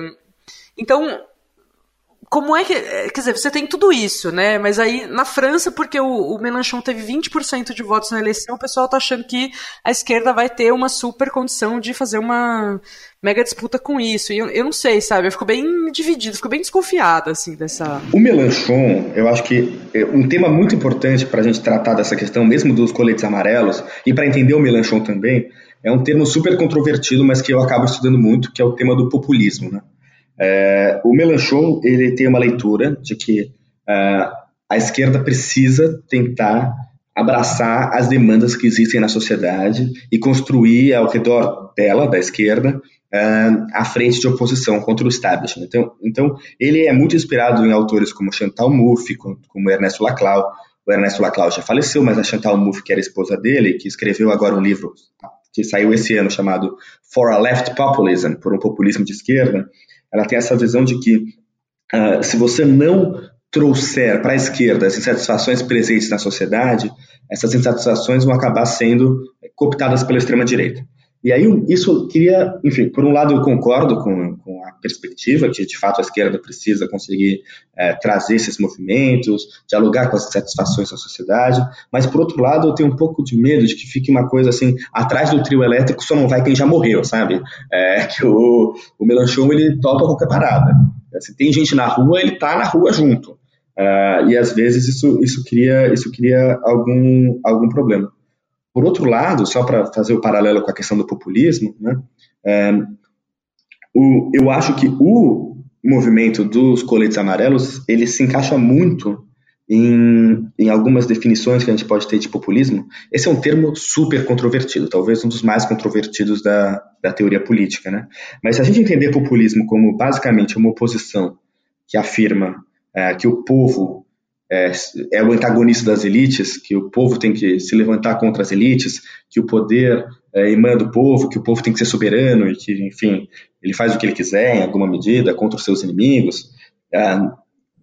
então, como é que. É, quer dizer, você tem tudo isso, né? Mas aí, na França, porque o, o Mélenchon teve 20% de votos na eleição, o pessoal tá achando que a esquerda vai ter uma super condição de fazer uma mega disputa com isso. E eu, eu não sei, sabe? Eu fico bem dividido, fico bem desconfiada, assim, dessa.
O Mélenchon, eu acho que é um tema muito importante para a gente tratar dessa questão, mesmo dos coletes amarelos, e para entender o Mélenchon também, é um termo super controvertido, mas que eu acabo estudando muito, que é o tema do populismo, né? É, o Melanchon ele tem uma leitura de que uh, a esquerda precisa tentar abraçar as demandas que existem na sociedade e construir ao redor dela, da esquerda, uh, a frente de oposição contra o establishment. Então, então, ele é muito inspirado em autores como Chantal Mouffe, como, Ernesto Laclau. O Ernesto Laclau já faleceu, mas a Chantal Mouffe, que era esposa dele, que escreveu agora um livro que saiu esse ano chamado For a Left Populism, por um populismo de esquerda, ela tem essa visão de que uh, se você não trouxer para a esquerda as insatisfações presentes na sociedade, essas insatisfações vão acabar sendo cooptadas pela extrema-direita. E aí, isso queria, enfim, por um lado eu concordo com, com a perspectiva que de fato a esquerda precisa conseguir é, trazer esses movimentos, dialogar com as insatisfações da sociedade, mas por outro lado eu tenho um pouco de medo de que fique uma coisa assim, atrás do trio elétrico só não vai quem já morreu, sabe? É, que o, o Melanchon ele topa qualquer parada. Se tem gente na rua, ele tá na rua junto. Uh, e às vezes isso, isso cria, isso cria algum, algum problema. Por outro lado, só para fazer o paralelo com a questão do populismo, né, é, o, eu acho que o movimento dos coletes amarelos ele se encaixa muito em, em, algumas definições que a gente pode ter de populismo. Esse é um termo super controvertido, talvez um dos mais controvertidos da, da teoria política. Né? Mas se a gente entender populismo como basicamente uma oposição que afirma é, que o povo é, é, o antagonista das elites, que o povo tem que se levantar contra as elites, que o poder é, emana do povo, que o povo tem que ser soberano e que, enfim, ele faz o que ele quiser em alguma medida contra os seus inimigos. É,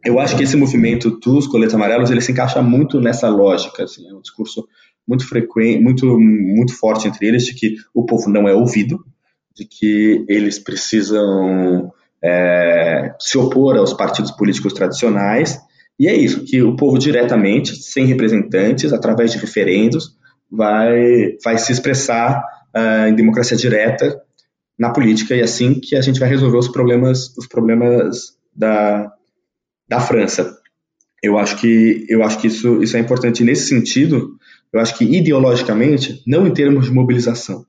eu acho que esse movimento dos coletes amarelos ele se encaixa muito nessa lógica, assim, é um discurso muito frequente, muito muito forte entre eles de que o povo não é ouvido, de que eles precisam é, se opor aos partidos políticos tradicionais e é isso que o povo diretamente, sem representantes, através de referendos, vai vai se expressar uh, em democracia direta na política e é assim que a gente vai resolver os problemas os problemas da da França. Eu acho que, eu acho que isso, isso é importante nesse sentido. Eu acho que ideologicamente, não em termos de mobilização,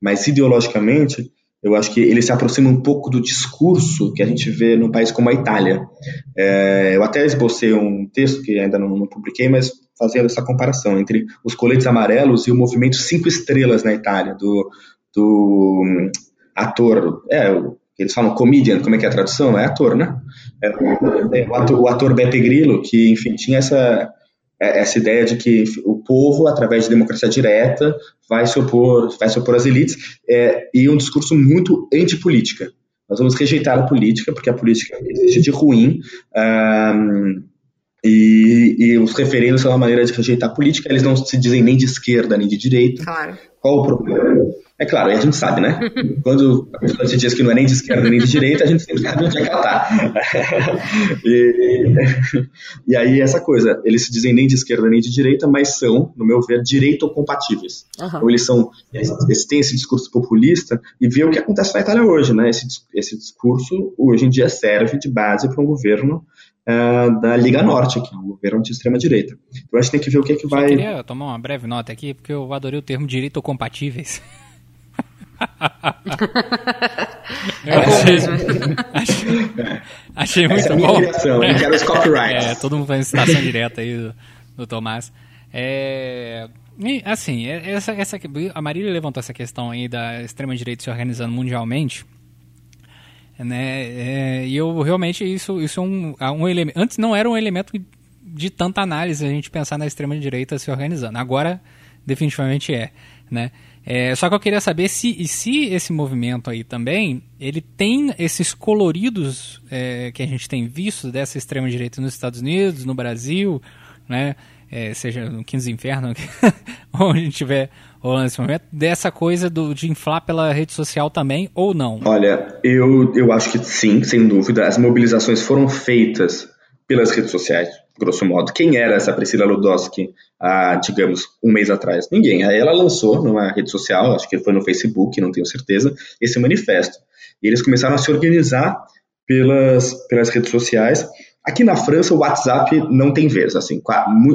mas ideologicamente, eu acho que ele se aproxima um pouco do discurso que a gente vê num país como a Itália. É, eu até esbocei um texto que ainda não, não, publiquei, mas fazendo essa comparação entre os coletes amarelos e o movimento Cinco Estrelas na Itália, do, do um, ator, é, eles falam comedian, como é que é a tradução? É ator, né? É, o, ator, o ator Beppe Grillo, que, enfim, tinha essa, é, essa ideia de que o povo, através de democracia direta, vai se opor, vai se opor às elites, é, e um discurso muito antipolítica. Nós vamos rejeitar a política, porque a política existe de ruim, um, e, e, os referendos são uma maneira de rejeitar a política, eles não se dizem nem de esquerda nem de direita.
Claro.
Qual o problema? É claro, aí a gente sabe, né? Quando a pessoa se diz que não é nem de esquerda nem de direita, a gente sempre sabe onde é que ela tá. E, e aí essa coisa, eles se dizem nem de esquerda nem de direita, mas são, no meu ver, direito compatíveis. Uhum. Ou eles são, eles têm esse discurso populista e vê o que acontece na Itália hoje, né? Esse, esse discurso hoje em dia serve de base para um governo uh, da Liga Norte, que é um governo de extrema direita. Então a gente tem que ver o que é que vai. Eu
queria tomar uma breve nota aqui, porque eu adorei o termo direito compatíveis.
é achei,
achei, achei muito
é
bom.
Criação, quero os copyrights.
É, todo mundo faz citação direta aí do, do Tomás. É, assim, é, essa, essa, a Marília levantou essa questão aí da extrema-direita se organizando mundialmente. Né, é, e eu realmente, isso, isso é um, um elemento. Antes não era um elemento de tanta análise a gente pensar na extrema-direita se organizando. Agora, definitivamente é. Né? É, só que eu queria saber se, se esse movimento aí também, ele tem esses coloridos é, que a gente tem visto dessa extrema-direita nos Estados Unidos, no Brasil, né? É, seja no 15 Inferno, onde tiver rolando nesse momento, dessa coisa do, de inflar pela rede social também, ou não?
Olha, eu, eu acho que sim, sem dúvida. As mobilizações foram feitas pelas redes sociais grosso modo. Quem era essa Priscila Ludowski há, digamos, um mês atrás? Ninguém. Aí ela lançou numa rede social, acho que foi no Facebook, não tenho certeza, esse manifesto. E eles começaram a se organizar pelas, pelas redes sociais. Aqui na França, o WhatsApp não tem vez. Assim,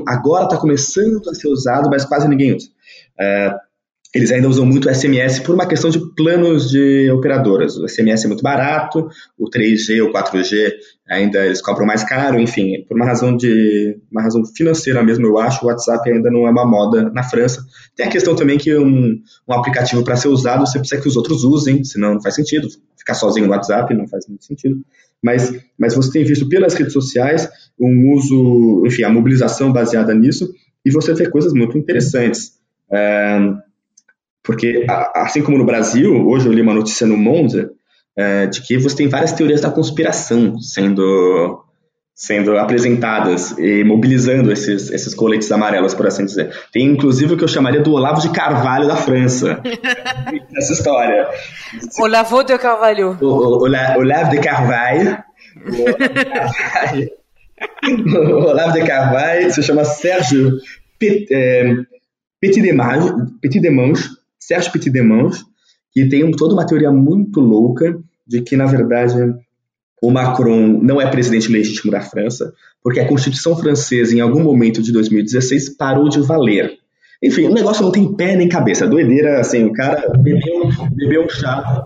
agora está começando a ser usado, mas quase ninguém usa. É, eles ainda usam muito o SMS por uma questão de planos de operadoras. O SMS é muito barato, o 3G ou 4G ainda eles cobram mais caro, enfim, por uma razão de uma razão financeira mesmo, eu acho, o WhatsApp ainda não é uma moda na França. Tem a questão também que um, um aplicativo para ser usado, você precisa que os outros usem, senão não faz sentido. Ficar sozinho no WhatsApp não faz muito sentido. Mas, mas você tem visto pelas redes sociais um uso, enfim, a mobilização baseada nisso, e você vê coisas muito interessantes. É, porque, assim como no Brasil, hoje eu li uma notícia no Monza, é, de que você tem várias teorias da conspiração sendo, sendo apresentadas e mobilizando esses, esses coletes amarelos, por assim dizer. Tem inclusive o que eu chamaria do Olavo de Carvalho da França. essa história.
Olavo de Carvalho.
O, o, Olavo de Carvalho. O Olavo de Carvalho se chama Sérgio Petit, é, Petit Demange, Sérgio Petit Demange, que tem toda uma teoria muito louca de que, na verdade, o Macron não é presidente legítimo da França, porque a Constituição francesa, em algum momento de 2016, parou de valer. Enfim, o negócio não tem pé nem cabeça. Doideira, assim, o cara bebeu, bebeu chá.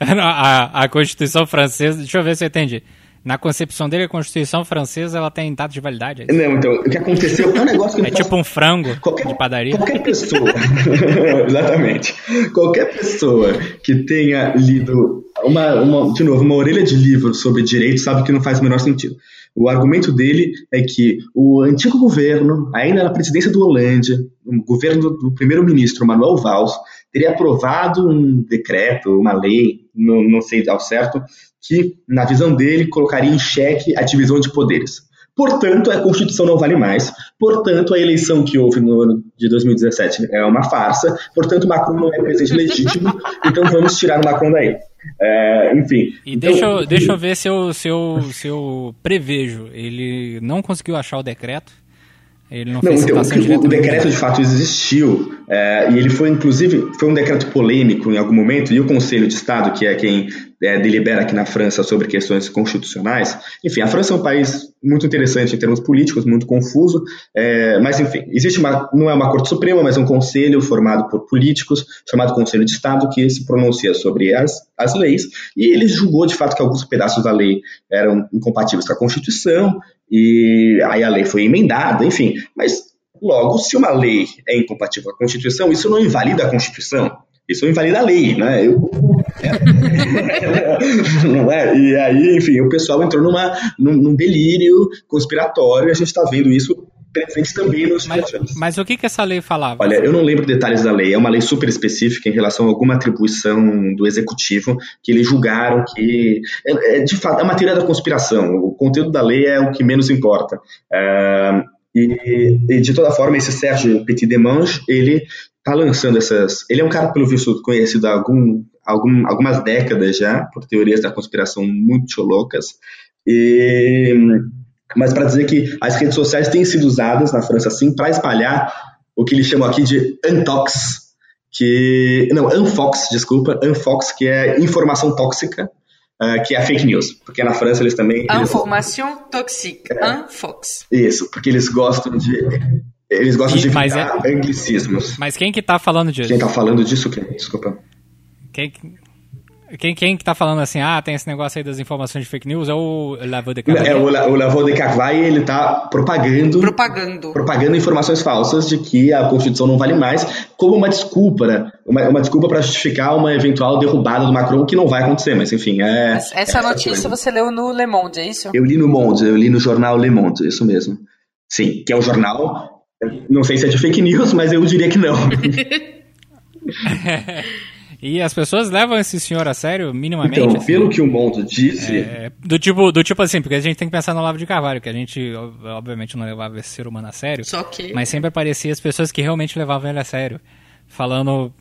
A, a Constituição francesa, deixa eu ver se eu entendi. Na concepção dele, a Constituição francesa ela tem data de validade.
É não, então, o que aconteceu é um negócio que
É tipo um frango
qualquer,
de padaria.
Qualquer pessoa, exatamente, qualquer pessoa que tenha lido uma, uma, de novo, uma orelha de livro sobre direito sabe que não faz o menor sentido. O argumento dele é que o antigo governo, ainda na presidência do Hollande, o governo do primeiro-ministro Manuel Valls, teria aprovado um decreto, uma lei, não, não sei ao certo, que, na visão dele, colocaria em xeque a divisão de poderes. Portanto, a Constituição não vale mais. Portanto, a eleição que houve no ano de 2017 é uma farsa. Portanto, Macron não é presidente legítimo. então, vamos tirar o Macron daí. É, enfim.
E então, deixa, eu, deixa eu ver se eu, se, eu, se eu prevejo. Ele não conseguiu achar o decreto. Ele não, não fez então,
o, o decreto de fato existiu é, e ele foi inclusive foi um decreto polêmico em algum momento e o Conselho de Estado que é quem é, delibera aqui na França sobre questões constitucionais enfim a França é um país muito interessante em termos políticos muito confuso é, mas enfim existe uma não é uma corte suprema mas um conselho formado por políticos chamado Conselho de Estado que se pronuncia sobre as, as leis e ele julgou de fato que alguns pedaços da lei eram incompatíveis com a Constituição e aí a lei foi emendada, enfim. Mas, logo, se uma lei é incompatível com a Constituição, isso não invalida a Constituição. Isso não invalida a lei, né? Eu... não é? E aí, enfim, o pessoal entrou numa, num, num delírio conspiratório a gente está vendo isso também nos
mas, mas o que, que essa lei falava?
Olha, eu não lembro detalhes da lei. É uma lei super específica em relação a alguma atribuição do executivo que eles julgaram que. É, é de fato, é uma teoria da conspiração. O conteúdo da lei é o que menos importa. É, e, e, de toda forma, esse Sérgio Petit Demange, ele está lançando essas. Ele é um cara, pelo visto, conhecido há algum, algum, algumas décadas já, por teorias da conspiração muito loucas. E mas para dizer que as redes sociais têm sido usadas na França sim para espalhar o que eles chamam aqui de untox, que não, unfox, desculpa, unfox, que é informação tóxica, uh, que é a fake news, porque na França eles também
informação eles... tóxica, é, unfox.
Isso, porque eles gostam de eles gostam e, de evitar é... anglicismos.
Mas quem que tá falando disso?
Quem tá falando disso, quem? Desculpa.
Quem quem, quem que tá falando assim, ah, tem esse negócio aí das informações de fake news, é o Lavaux de Carvalho?
É, o, o Lavaux de Carvalho, ele tá propagando...
Propagando.
Propagando informações falsas de que a Constituição não vale mais, como uma desculpa, né? Uma, uma desculpa para justificar uma eventual derrubada do Macron, que não vai acontecer, mas enfim, é...
Essa é notícia você leu no Le Monde, é isso?
Eu li no Monde, eu li no jornal Le Monde, isso mesmo. Sim, que é o jornal, não sei se é de fake news, mas eu diria que não.
E as pessoas levam esse senhor a sério, minimamente? Então,
assim, pelo que o Monto disse...
É, do, tipo, do tipo assim, porque a gente tem que pensar no Lavo de Carvalho, que a gente, obviamente, não levava esse ser humano a sério.
Só que...
Mas sempre aparecia as pessoas que realmente levavam ele a sério. Falando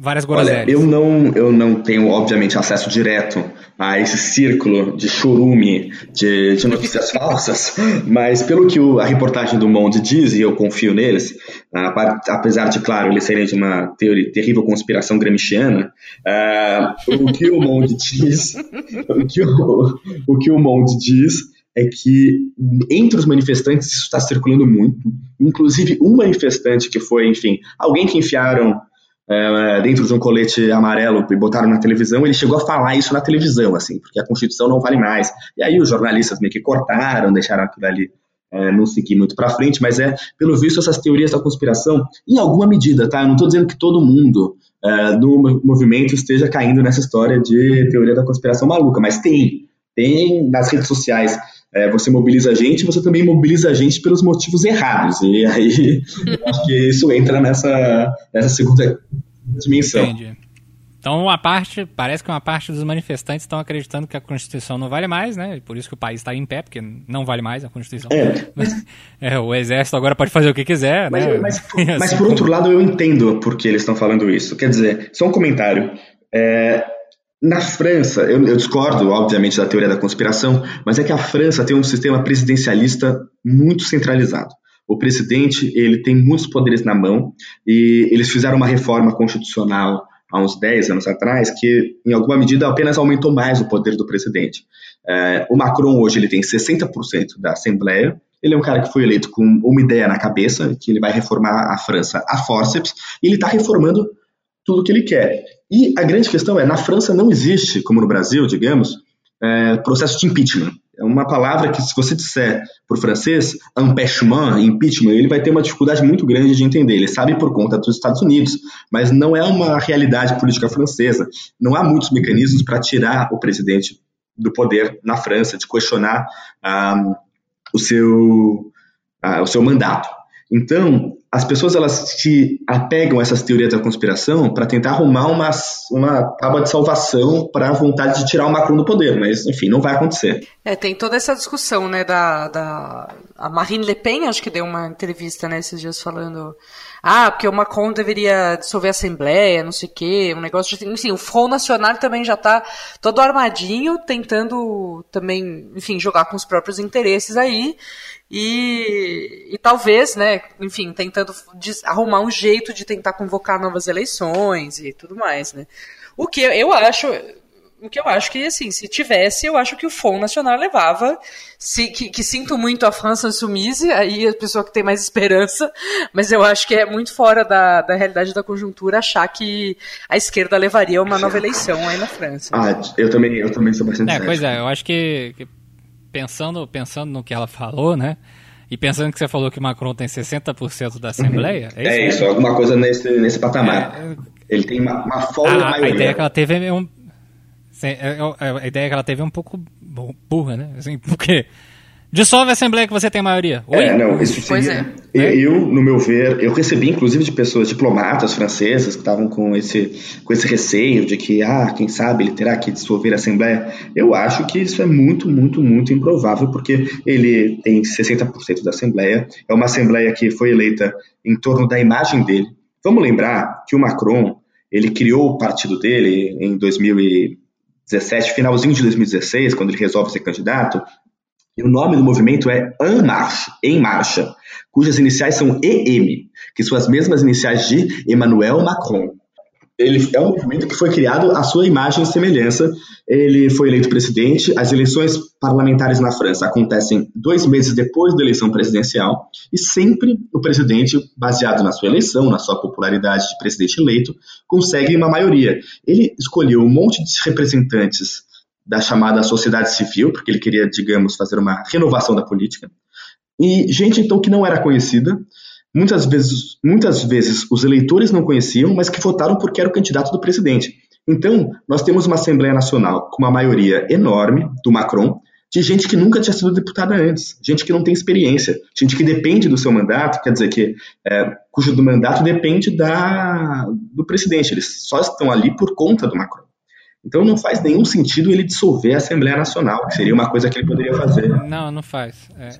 várias groselhas.
Olha, eu não, eu não tenho, obviamente, acesso direto a esse círculo de chorume, de, de notícias falsas, mas pelo que o, a reportagem do Monde diz, e eu confio neles, apesar de, claro, eles serem de uma teoria, terrível conspiração gramsciana, uh, o que o Monde diz, o que o, o que o Monde diz é que entre os manifestantes isso está circulando muito, inclusive um manifestante que foi, enfim, alguém que enfiaram é, dentro de um colete amarelo e botaram na televisão, ele chegou a falar isso na televisão, assim, porque a Constituição não vale mais. E aí os jornalistas meio que cortaram, deixaram aquilo ali é, não seguir muito para frente, mas é, pelo visto, essas teorias da conspiração, em alguma medida, tá? Eu não estou dizendo que todo mundo é, do movimento esteja caindo nessa história de teoria da conspiração maluca, mas tem. Tem nas redes sociais é, você mobiliza a gente, você também mobiliza a gente pelos motivos errados. E aí eu acho que isso entra nessa, nessa segunda dimensão. Entendi.
Então, uma parte, parece que uma parte dos manifestantes estão acreditando que a Constituição não vale mais, né? Por isso que o país está em pé, porque não vale mais a Constituição.
É.
Mas, é, o exército agora pode fazer o que quiser,
mas,
né?
Mas, mas, mas por outro lado, eu entendo por que eles estão falando isso. Quer dizer, só um comentário. É, na França, eu, eu, discordo, obviamente, da teoria da conspiração, mas é que a França tem um sistema presidencialista muito centralizado. O presidente ele tem muitos poderes na mão e eles fizeram uma reforma constitucional há uns 10 anos atrás que, em alguma medida, apenas aumentou mais o poder do presidente. É, o Macron hoje ele tem 60% da Assembleia. Ele é um cara que foi eleito com uma ideia na cabeça, que ele vai reformar a França a forceps, e ele está reformando tudo o que ele quer. E a grande questão é, na França não existe, como no Brasil, digamos, é, processo de impeachment. É uma palavra que, se você disser para o francês, empêchement, impeachment, ele vai ter uma dificuldade muito grande de entender. Ele sabe por conta dos Estados Unidos, mas não é uma realidade política francesa. Não há muitos mecanismos para tirar o presidente do poder na França, de questionar ah, o, seu, ah, o seu mandato. Então, as pessoas elas se apegam a essas teorias da conspiração para tentar arrumar uma, uma tábua de salvação para a vontade de tirar o Macron do poder, mas enfim, não vai acontecer.
É, tem toda essa discussão, né, da, da a Marine Le Pen, acho que deu uma entrevista, né, esses dias falando, ah, porque o Macron deveria dissolver a Assembleia, não sei o quê, um negócio de, enfim, o Front Nacional também já está todo armadinho, tentando também, enfim, jogar com os próprios interesses aí, e, e talvez, né, enfim, tentando arrumar um jeito de tentar convocar novas eleições e tudo mais, né. O que eu acho, que eu acho que, assim, se tivesse, eu acho que o Front Nacional levava, se, que, que, sinto muito a França Insoumise, aí a pessoa que tem mais esperança, mas eu acho que é muito fora da, da realidade da conjuntura achar que a esquerda levaria uma nova eleição aí na França.
Ah, eu também, eu também sou bastante
É, pois é, eu acho que, que pensando, pensando no que ela falou, né? E pensando que você falou que Macron tem 60% da Assembleia.
Uhum. É, isso, é isso alguma coisa nesse, nesse patamar. É, Ele tem uma, uma folga
a, a ideia que ela teve é um, a ideia que ela teve é um pouco burra, né? Assim, porque Dissolve a Assembleia que você tem maioria. Oi?
É, não, isso seria... É. Eu, no meu ver, eu recebi inclusive de pessoas diplomatas francesas que estavam com esse, com esse receio de que, ah, quem sabe ele terá que dissolver a Assembleia. Eu acho que isso é muito, muito, muito improvável, porque ele tem 60% da Assembleia, é uma Assembleia que foi eleita em torno da imagem dele. Vamos lembrar que o Macron, ele criou o partido dele em 2017, finalzinho de 2016, quando ele resolve ser candidato, e o nome do movimento é En Marche, Em Marcha, cujas iniciais são EM, que são as mesmas iniciais de Emmanuel Macron. Ele é um movimento que foi criado à sua imagem e semelhança. Ele foi eleito presidente. As eleições parlamentares na França acontecem dois meses depois da eleição presidencial e sempre o presidente, baseado na sua eleição, na sua popularidade de presidente eleito, consegue uma maioria. Ele escolheu um monte de representantes da chamada sociedade civil, porque ele queria, digamos, fazer uma renovação da política. E gente então que não era conhecida, muitas vezes, muitas vezes os eleitores não conheciam, mas que votaram porque era o candidato do presidente. Então, nós temos uma Assembleia Nacional com uma maioria enorme do Macron, de gente que nunca tinha sido deputada antes, gente que não tem experiência, gente que depende do seu mandato, quer dizer que é, cujo mandato depende da, do presidente, eles só estão ali por conta do Macron. Então não faz nenhum sentido ele dissolver a Assembleia Nacional, que seria uma coisa que ele poderia fazer.
Não, não faz. É.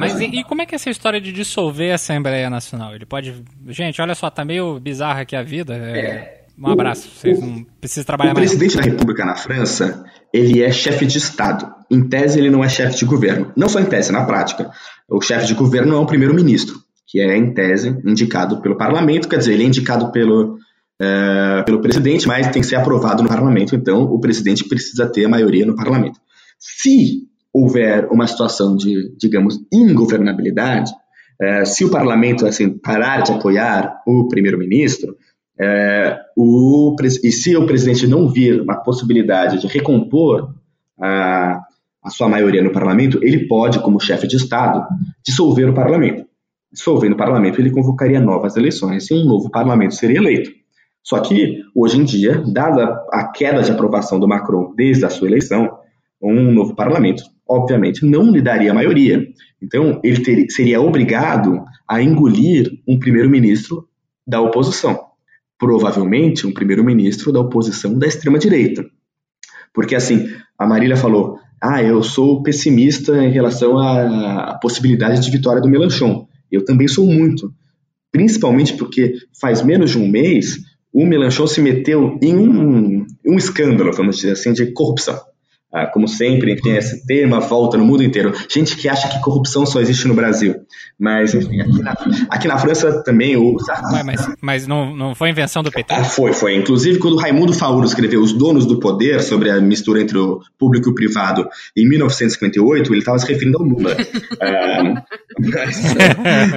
Mas e, e, como é que é essa história de dissolver a Assembleia Nacional? Ele pode. Gente, olha só, tá meio bizarra aqui a vida. É... É. Um abraço, vocês não precisam trabalhar
mais. O presidente da República na França, ele é chefe de Estado. Em tese, ele não é chefe de governo. Não só em tese, na prática. O chefe de governo é o primeiro-ministro, que é, em tese, indicado pelo parlamento, quer dizer, ele é indicado pelo, é, pelo presidente, mas tem que ser aprovado no parlamento, então o presidente precisa ter a maioria no parlamento. Se houver uma situação de, digamos, ingovernabilidade, é, se o parlamento assim, parar de apoiar o primeiro-ministro, é, o, e se o presidente não vir uma possibilidade de recompor a, a sua maioria no parlamento, ele pode, como chefe de Estado, dissolver o parlamento. Dissolvendo o parlamento, ele convocaria novas eleições e um novo parlamento seria eleito. Só que, hoje em dia, dada a queda de aprovação do Macron desde a sua eleição, um novo parlamento, obviamente, não lhe daria maioria. Então, ele ter, seria obrigado a engolir um primeiro-ministro da oposição. Provavelmente, um primeiro-ministro da oposição da extrema-direita. Porque, assim, a Marília falou: ah, eu sou pessimista em relação à possibilidade de vitória do Melanchon. Eu também sou muito. Principalmente porque faz menos de um mês o Melanchon se meteu em um, um escândalo, vamos dizer assim, de corrupção. Ah, como sempre, tem esse tema, volta no mundo inteiro. Gente que acha que corrupção só existe no Brasil. Mas, enfim, aqui na, aqui na França também o.
Mas, mas, mas, não, não foi invenção do PT?
Ah, foi, foi. Inclusive, quando Raimundo Fauro escreveu Os Donos do Poder, sobre a mistura entre o público e o privado, em 1958, ele estava se referindo ao Lula. ah, mas,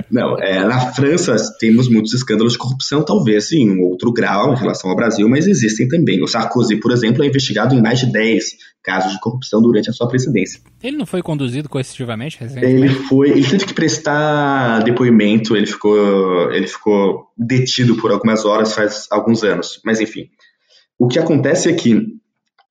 não, é, na França temos muitos escândalos de corrupção, talvez em um outro grau em relação ao Brasil, mas existem também. O Sarkozy, por exemplo, é investigado em mais de 10 casos de corrupção durante a sua presidência.
Ele não foi conduzido coercitivamente
Ele foi, ele teve que prestar depoimento, ele ficou, ele ficou detido por algumas horas faz alguns anos, mas enfim. O que acontece é que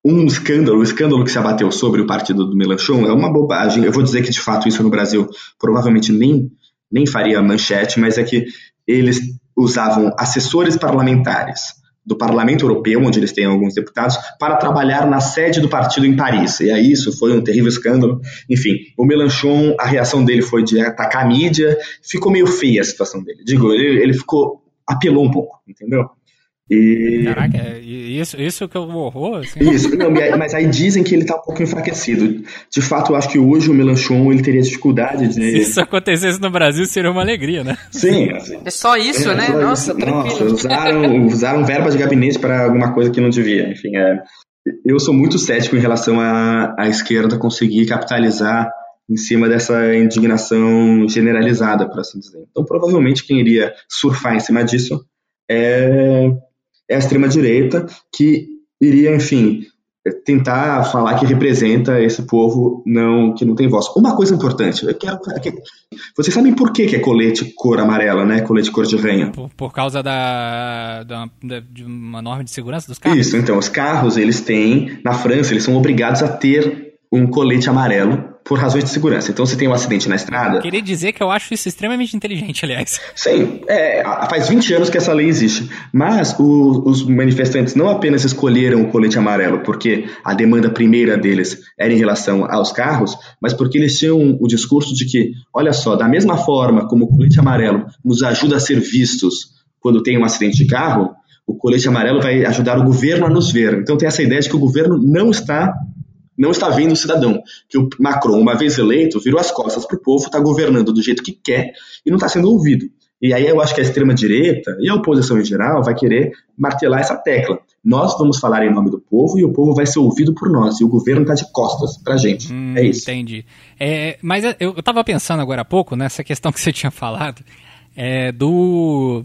um escândalo, o escândalo que se abateu sobre o partido do Melanchon é uma bobagem. Eu vou dizer que de fato isso no Brasil provavelmente nem nem faria manchete, mas é que eles usavam assessores parlamentares do Parlamento Europeu, onde eles têm alguns deputados, para trabalhar na sede do partido em Paris. E aí isso foi um terrível escândalo. Enfim, o Melanchon, a reação dele foi de atacar a mídia, ficou meio feia a situação dele. Digo, ele, ele ficou, apelou um pouco, entendeu?
E... Caraca, é, isso, isso que é o horror? Assim?
Isso, não, mas aí dizem que ele está um pouco enfraquecido. De fato, eu acho que hoje o Melanchon ele teria dificuldade de.
Se isso acontecesse no Brasil, seria uma alegria, né?
Sim. Assim,
é só isso, é, né? Só Nossa, isso. tranquilo.
Nossa, usaram, usaram verbas de gabinete para alguma coisa que não devia. Enfim, é, eu sou muito cético em relação à, à esquerda conseguir capitalizar em cima dessa indignação generalizada, por assim dizer. Então, provavelmente, quem iria surfar em cima disso é é a extrema-direita que iria, enfim, tentar falar que representa esse povo não que não tem voz. Uma coisa importante, eu quero, que, vocês sabem por que, que é colete cor amarela, né? Colete cor de ranho?
Por, por causa da, da, de uma norma de segurança dos carros?
Isso, então, os carros, eles têm, na França, eles são obrigados a ter um colete amarelo por razões de segurança. Então, se tem um acidente na estrada.
Queria dizer que eu acho isso extremamente inteligente, aliás.
Sim, é, faz 20 anos que essa lei existe. Mas o, os manifestantes não apenas escolheram o colete amarelo porque a demanda primeira deles era em relação aos carros, mas porque eles tinham o discurso de que, olha só, da mesma forma como o colete amarelo nos ajuda a ser vistos quando tem um acidente de carro, o colete amarelo vai ajudar o governo a nos ver. Então tem essa ideia de que o governo não está não está vendo o cidadão. Que o Macron, uma vez eleito, virou as costas para o povo, está governando do jeito que quer e não está sendo ouvido. E aí eu acho que a extrema-direita e a oposição em geral vai querer martelar essa tecla. Nós vamos falar em nome do povo e o povo vai ser ouvido por nós. E o governo está de costas para a gente. Hum, é isso.
Entendi. É, mas eu estava pensando agora há pouco nessa questão que você tinha falado é, do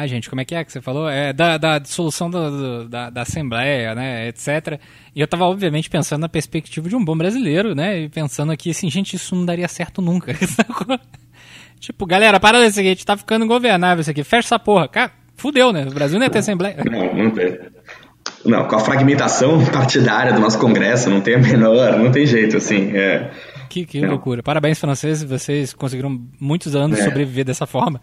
ah, gente, como é que é que você falou? É da, da dissolução do, do, da, da Assembleia, né, etc. E eu tava, obviamente, pensando na perspectiva de um bom brasileiro, né, e pensando aqui, assim, gente, isso não daria certo nunca. tipo, galera, para desse seguinte, tá ficando ingovernável isso aqui, fecha essa porra. Cara, fudeu, né? O Brasil não ia ter Assembleia.
Não, não tem. Não, com a fragmentação partidária do nosso Congresso, não tem a menor, não tem jeito, assim, é...
Que, que loucura. Parabéns, franceses. Vocês conseguiram muitos anos é. sobreviver dessa forma.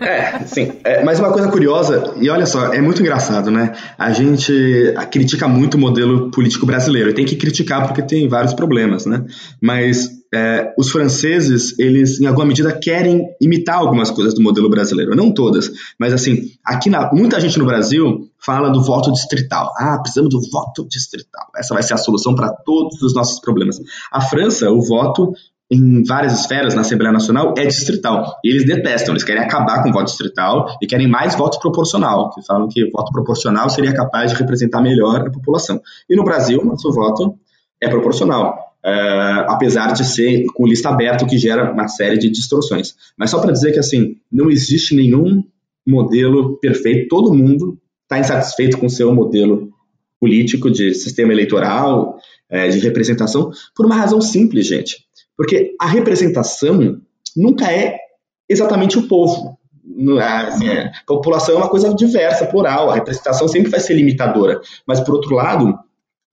É, sim. É, mas uma coisa curiosa, e olha só, é muito engraçado, né? A gente critica muito o modelo político brasileiro. E tem que criticar porque tem vários problemas, né? Mas é, os franceses, eles, em alguma medida, querem imitar algumas coisas do modelo brasileiro. Não todas, mas assim, aqui na, muita gente no Brasil fala do voto distrital. Ah, precisamos do voto distrital. Essa vai ser a solução para todos os nossos problemas. A França, o voto em várias esferas na Assembleia Nacional é distrital. E eles detestam, eles querem acabar com o voto distrital e querem mais voto proporcional, que falam que o voto proporcional seria capaz de representar melhor a população. E no Brasil, nosso voto é proporcional. Uh, apesar de ser com lista aberta, que gera uma série de distorções. Mas só para dizer que assim, não existe nenhum modelo perfeito, todo mundo está insatisfeito com o seu modelo político de sistema eleitoral, é, de representação, por uma razão simples, gente. Porque a representação nunca é exatamente o povo. Assim, é, a população é uma coisa diversa, plural. A representação sempre vai ser limitadora. Mas, por outro lado,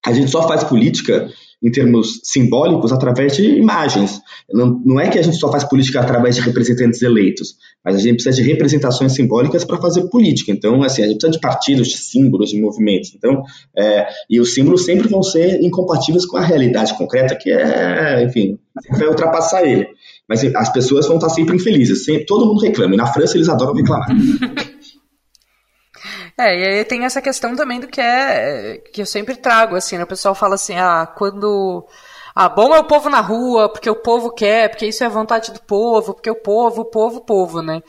a gente só faz política em termos simbólicos através de imagens. Não, não é que a gente só faz política através de representantes eleitos, mas a gente precisa de representações simbólicas para fazer política. Então, assim, a gente precisa de partidos, de símbolos, de movimentos. Então, é, e os símbolos sempre vão ser incompatíveis com a realidade concreta, que é, enfim, vai ultrapassar ele. Mas as pessoas vão estar sempre infelizes. Sempre, todo mundo reclama. E na França eles adoram reclamar.
É, e aí tem essa questão também do que é que eu sempre trago, assim, né? O pessoal fala assim, ah, quando. Ah, bom é o povo na rua, porque o povo quer, porque isso é a vontade do povo, porque o povo, o povo, o povo, né?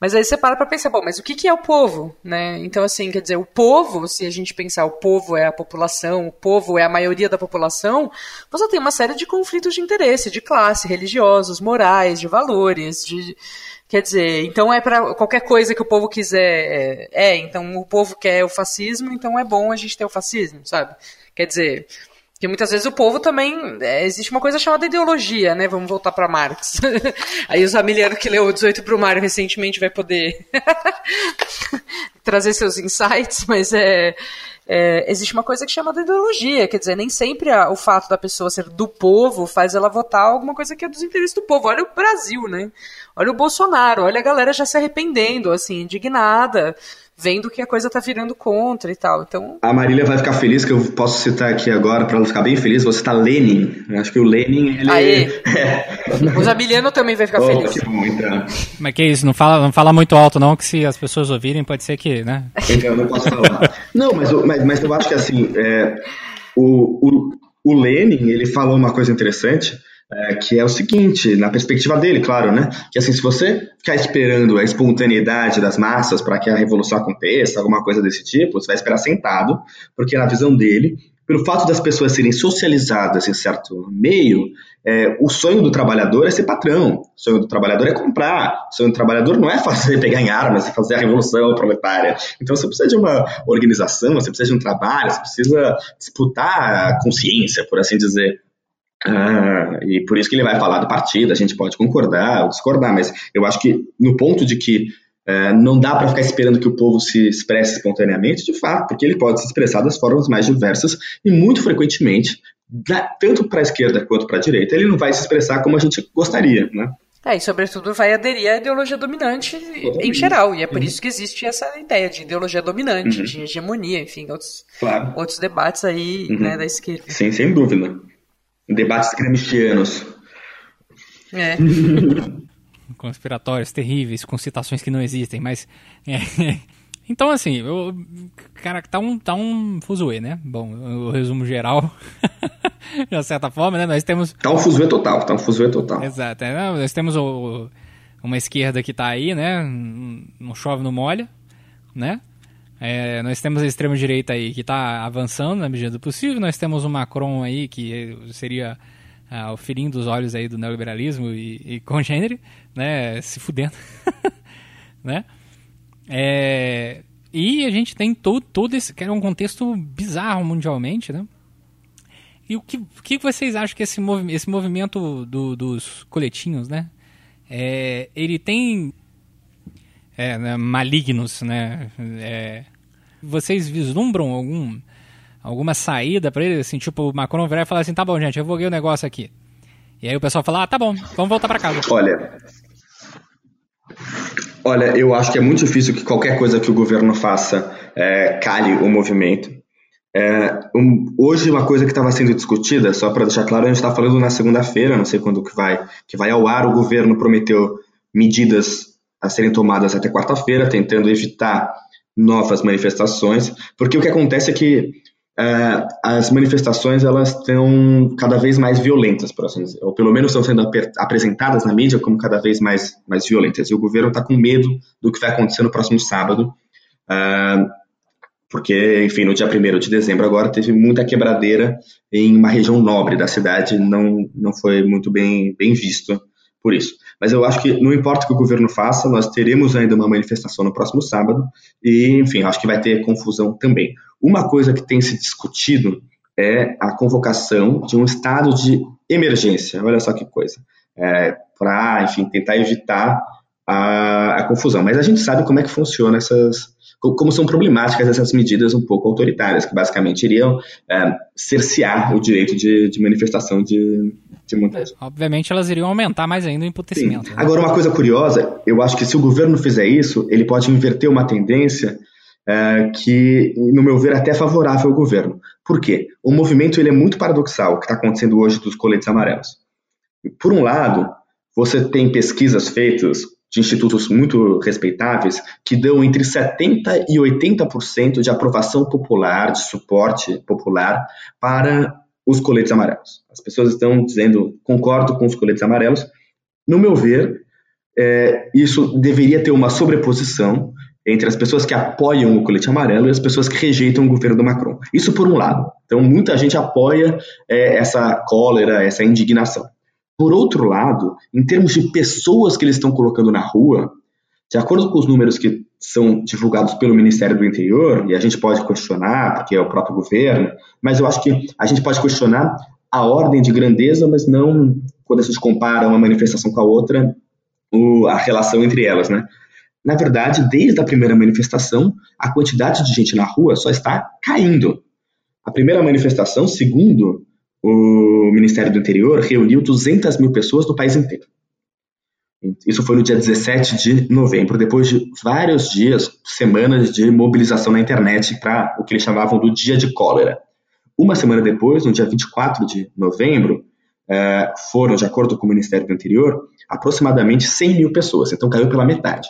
Mas aí você para pra pensar, bom, mas o que, que é o povo, né? Então, assim, quer dizer, o povo, se a gente pensar o povo é a população, o povo é a maioria da população, você tem uma série de conflitos de interesse, de classe, religiosos, morais, de valores, de Quer dizer, então é para qualquer coisa que o povo quiser. É, é, então o povo quer o fascismo, então é bom a gente ter o fascismo, sabe? Quer dizer, que muitas vezes o povo também. É, existe uma coisa chamada ideologia, né? Vamos voltar para Marx. Aí o Zamiliano que leu o 18 para o Mário recentemente vai poder trazer seus insights, mas é. é, existe uma coisa que chama de ideologia, quer dizer, nem sempre a, o fato da pessoa ser do povo faz ela votar alguma coisa que é dos interesses do povo. Olha o Brasil, né? Olha o Bolsonaro, olha a galera já se arrependendo, assim, indignada, vendo que a coisa tá virando contra e tal. Então.
A Marília vai ficar feliz que eu posso citar aqui agora para ela ficar bem feliz. Vou citar Lenin. Eu acho que o Lenin ele.
Aê. É. O Zamiliano também vai ficar oh, feliz.
Que bom, então.
Mas que isso? Não fala, não fala muito alto não, que se as pessoas ouvirem pode ser que, né?
Então, eu não posso falar. não, mas, mas, mas eu acho que assim, é, o, o, o Lenin ele falou uma coisa interessante é, que é o seguinte, na perspectiva dele, claro, né? Que assim, se você ficar esperando a espontaneidade das massas para que a revolução aconteça, alguma coisa desse tipo, você vai esperar sentado, porque na visão dele, pelo fato das pessoas serem socializadas em certo meio, é, o sonho do trabalhador é ser patrão, o sonho do trabalhador é comprar, o sonho do trabalhador não é fazer, pegar em armas e fazer a revolução proletária. Então você precisa de uma organização, você precisa de um trabalho, você precisa disputar a consciência, por assim dizer. Ah, e por isso que ele vai falar do partido, a gente pode concordar ou discordar, mas eu acho que no ponto de que é, não dá para ficar esperando que o povo se expresse espontaneamente, de fato, porque ele pode se expressar das formas mais diversas e muito frequentemente, tanto para a esquerda quanto para a direita, ele não vai se expressar como a gente gostaria, né?
É, e sobretudo vai aderir à ideologia dominante em geral, e é por uhum. isso que existe essa ideia de ideologia dominante, uhum. de hegemonia, enfim, outros, claro. outros debates aí uhum. né, da esquerda.
Sim, sem dúvida debates gramscianos.
É.
Conspiratórios terríveis, com citações que não existem, mas. É, então, assim, eu, cara, tá um, tá um fuzuê, né? Bom, o resumo geral, de certa forma, né? Nós temos.
Tá um fuzuê total, tá um fuzuê total.
Exato, é, nós temos o, uma esquerda que tá aí, né? Não chove, não molha, né? É, nós temos a extrema-direita aí que está avançando na medida do possível, nós temos o Macron aí que seria ah, o filhinho dos olhos aí do neoliberalismo e, e congênere, né, se fudendo, né? É, e a gente tem todo, todo esse, que é um contexto bizarro mundialmente, né? E o que, o que vocês acham que esse, movi esse movimento do, dos coletinhos, né? É, ele tem é, né, malignos, né? É, vocês vislumbram algum, alguma saída para ele? Assim, tipo, o Macron virar e falar assim, tá bom, gente, eu vou ver o negócio aqui. E aí o pessoal fala, ah, tá bom, vamos voltar para casa.
Olha, olha, eu acho que é muito difícil que qualquer coisa que o governo faça é, cale o movimento. É, um, hoje uma coisa que estava sendo discutida, só para deixar claro, a gente está falando na segunda-feira, não sei quando que vai, que vai ao ar, o governo prometeu medidas a serem tomadas até quarta-feira, tentando evitar novas manifestações, porque o que acontece é que uh, as manifestações elas estão cada vez mais violentas, por assim dizer, ou pelo menos estão sendo apresentadas na mídia como cada vez mais, mais violentas. E o governo está com medo do que vai acontecer no próximo sábado, uh, porque, enfim, no dia 1 de dezembro agora teve muita quebradeira em uma região nobre da cidade, não, não foi muito bem, bem visto por isso. Mas eu acho que não importa o que o governo faça, nós teremos ainda uma manifestação no próximo sábado e, enfim, acho que vai ter confusão também. Uma coisa que tem se discutido é a convocação de um estado de emergência. Olha só que coisa. É, Para, enfim, tentar evitar a, a, confusão. Mas a gente sabe como é que funciona essas. Como são problemáticas essas medidas um pouco autoritárias, que basicamente iriam é, cercear o direito de, de manifestação de,
de Obviamente elas iriam aumentar mais ainda o emputecimento.
Né? Agora, uma coisa curiosa, eu acho que se o governo fizer isso, ele pode inverter uma tendência é, que, no meu ver, é até favorável ao governo. Por quê? O movimento ele é muito paradoxal, o que está acontecendo hoje dos coletes amarelos. Por um lado, você tem pesquisas feitas de institutos muito respeitáveis que dão entre 70% e 80% de aprovação popular, de suporte popular para os coletes amarelos. As pessoas estão dizendo, concordo com os coletes amarelos. No meu ver, é, isso deveria ter uma sobreposição entre as pessoas que apoiam o colete amarelo e as pessoas que rejeitam o governo do Macron. Isso por um lado. Então, muita gente apoia é, essa cólera, essa indignação. Por outro lado, em termos de pessoas que eles estão colocando na rua, de acordo com os números que são divulgados pelo Ministério do Interior, e a gente pode questionar, porque é o próprio governo, mas eu acho que a gente pode questionar a ordem de grandeza, mas não quando a gente compara uma manifestação com a outra, a relação entre elas, né? Na verdade, desde a primeira manifestação, a quantidade de gente na rua só está caindo. A primeira manifestação, segundo o Ministério do Interior, reuniu 200 mil pessoas do país inteiro. Isso foi no dia 17 de novembro, depois de vários dias, semanas de mobilização na internet para o que eles chamavam do Dia de Cólera. Uma semana depois, no dia 24 de novembro, eh, foram, de acordo com o Ministério do Interior, aproximadamente 100 mil pessoas, então caiu pela metade.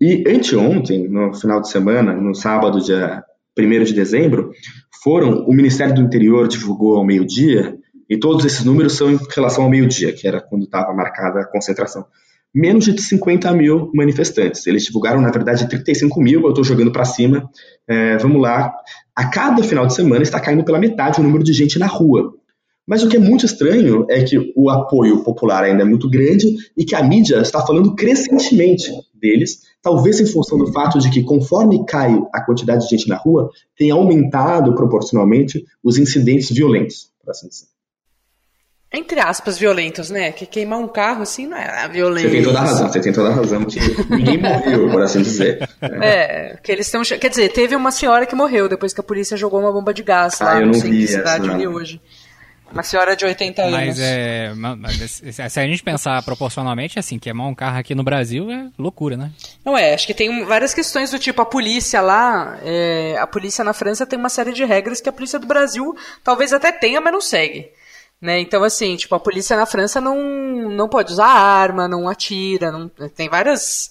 E anteontem, no final de semana, no sábado, dia 1 de dezembro, foram, o Ministério do Interior divulgou ao meio-dia, e todos esses números são em relação ao meio-dia, que era quando estava marcada a concentração. Menos de 50 mil manifestantes. Eles divulgaram, na verdade, 35 mil, eu estou jogando para cima. É, vamos lá. A cada final de semana está caindo pela metade o número de gente na rua. Mas o que é muito estranho é que o apoio popular ainda é muito grande e que a mídia está falando crescentemente deles, talvez em função do fato de que, conforme cai a quantidade de gente na rua, tem aumentado proporcionalmente os incidentes violentos, por assim dizer.
Entre aspas, violentos, né? Que queimar um carro assim não é violento.
Você tem toda a razão, você tem toda a razão. Ninguém morreu, por assim dizer.
É, que eles estão. Quer dizer, teve uma senhora que morreu depois que a polícia jogou uma bomba de gás
ah,
lá
eu
no
não
centro
vi
da cidade
essa, não.
hoje. Uma senhora de 80 anos.
Mas é. mas Se a gente pensar proporcionalmente, assim, queimar um carro aqui no Brasil é loucura, né?
Não é, acho que tem várias questões do tipo, a polícia lá, é, a polícia na França tem uma série de regras que a polícia do Brasil talvez até tenha, mas não segue. Né? Então, assim, tipo, a polícia na França não, não pode usar arma, não atira, não, tem várias,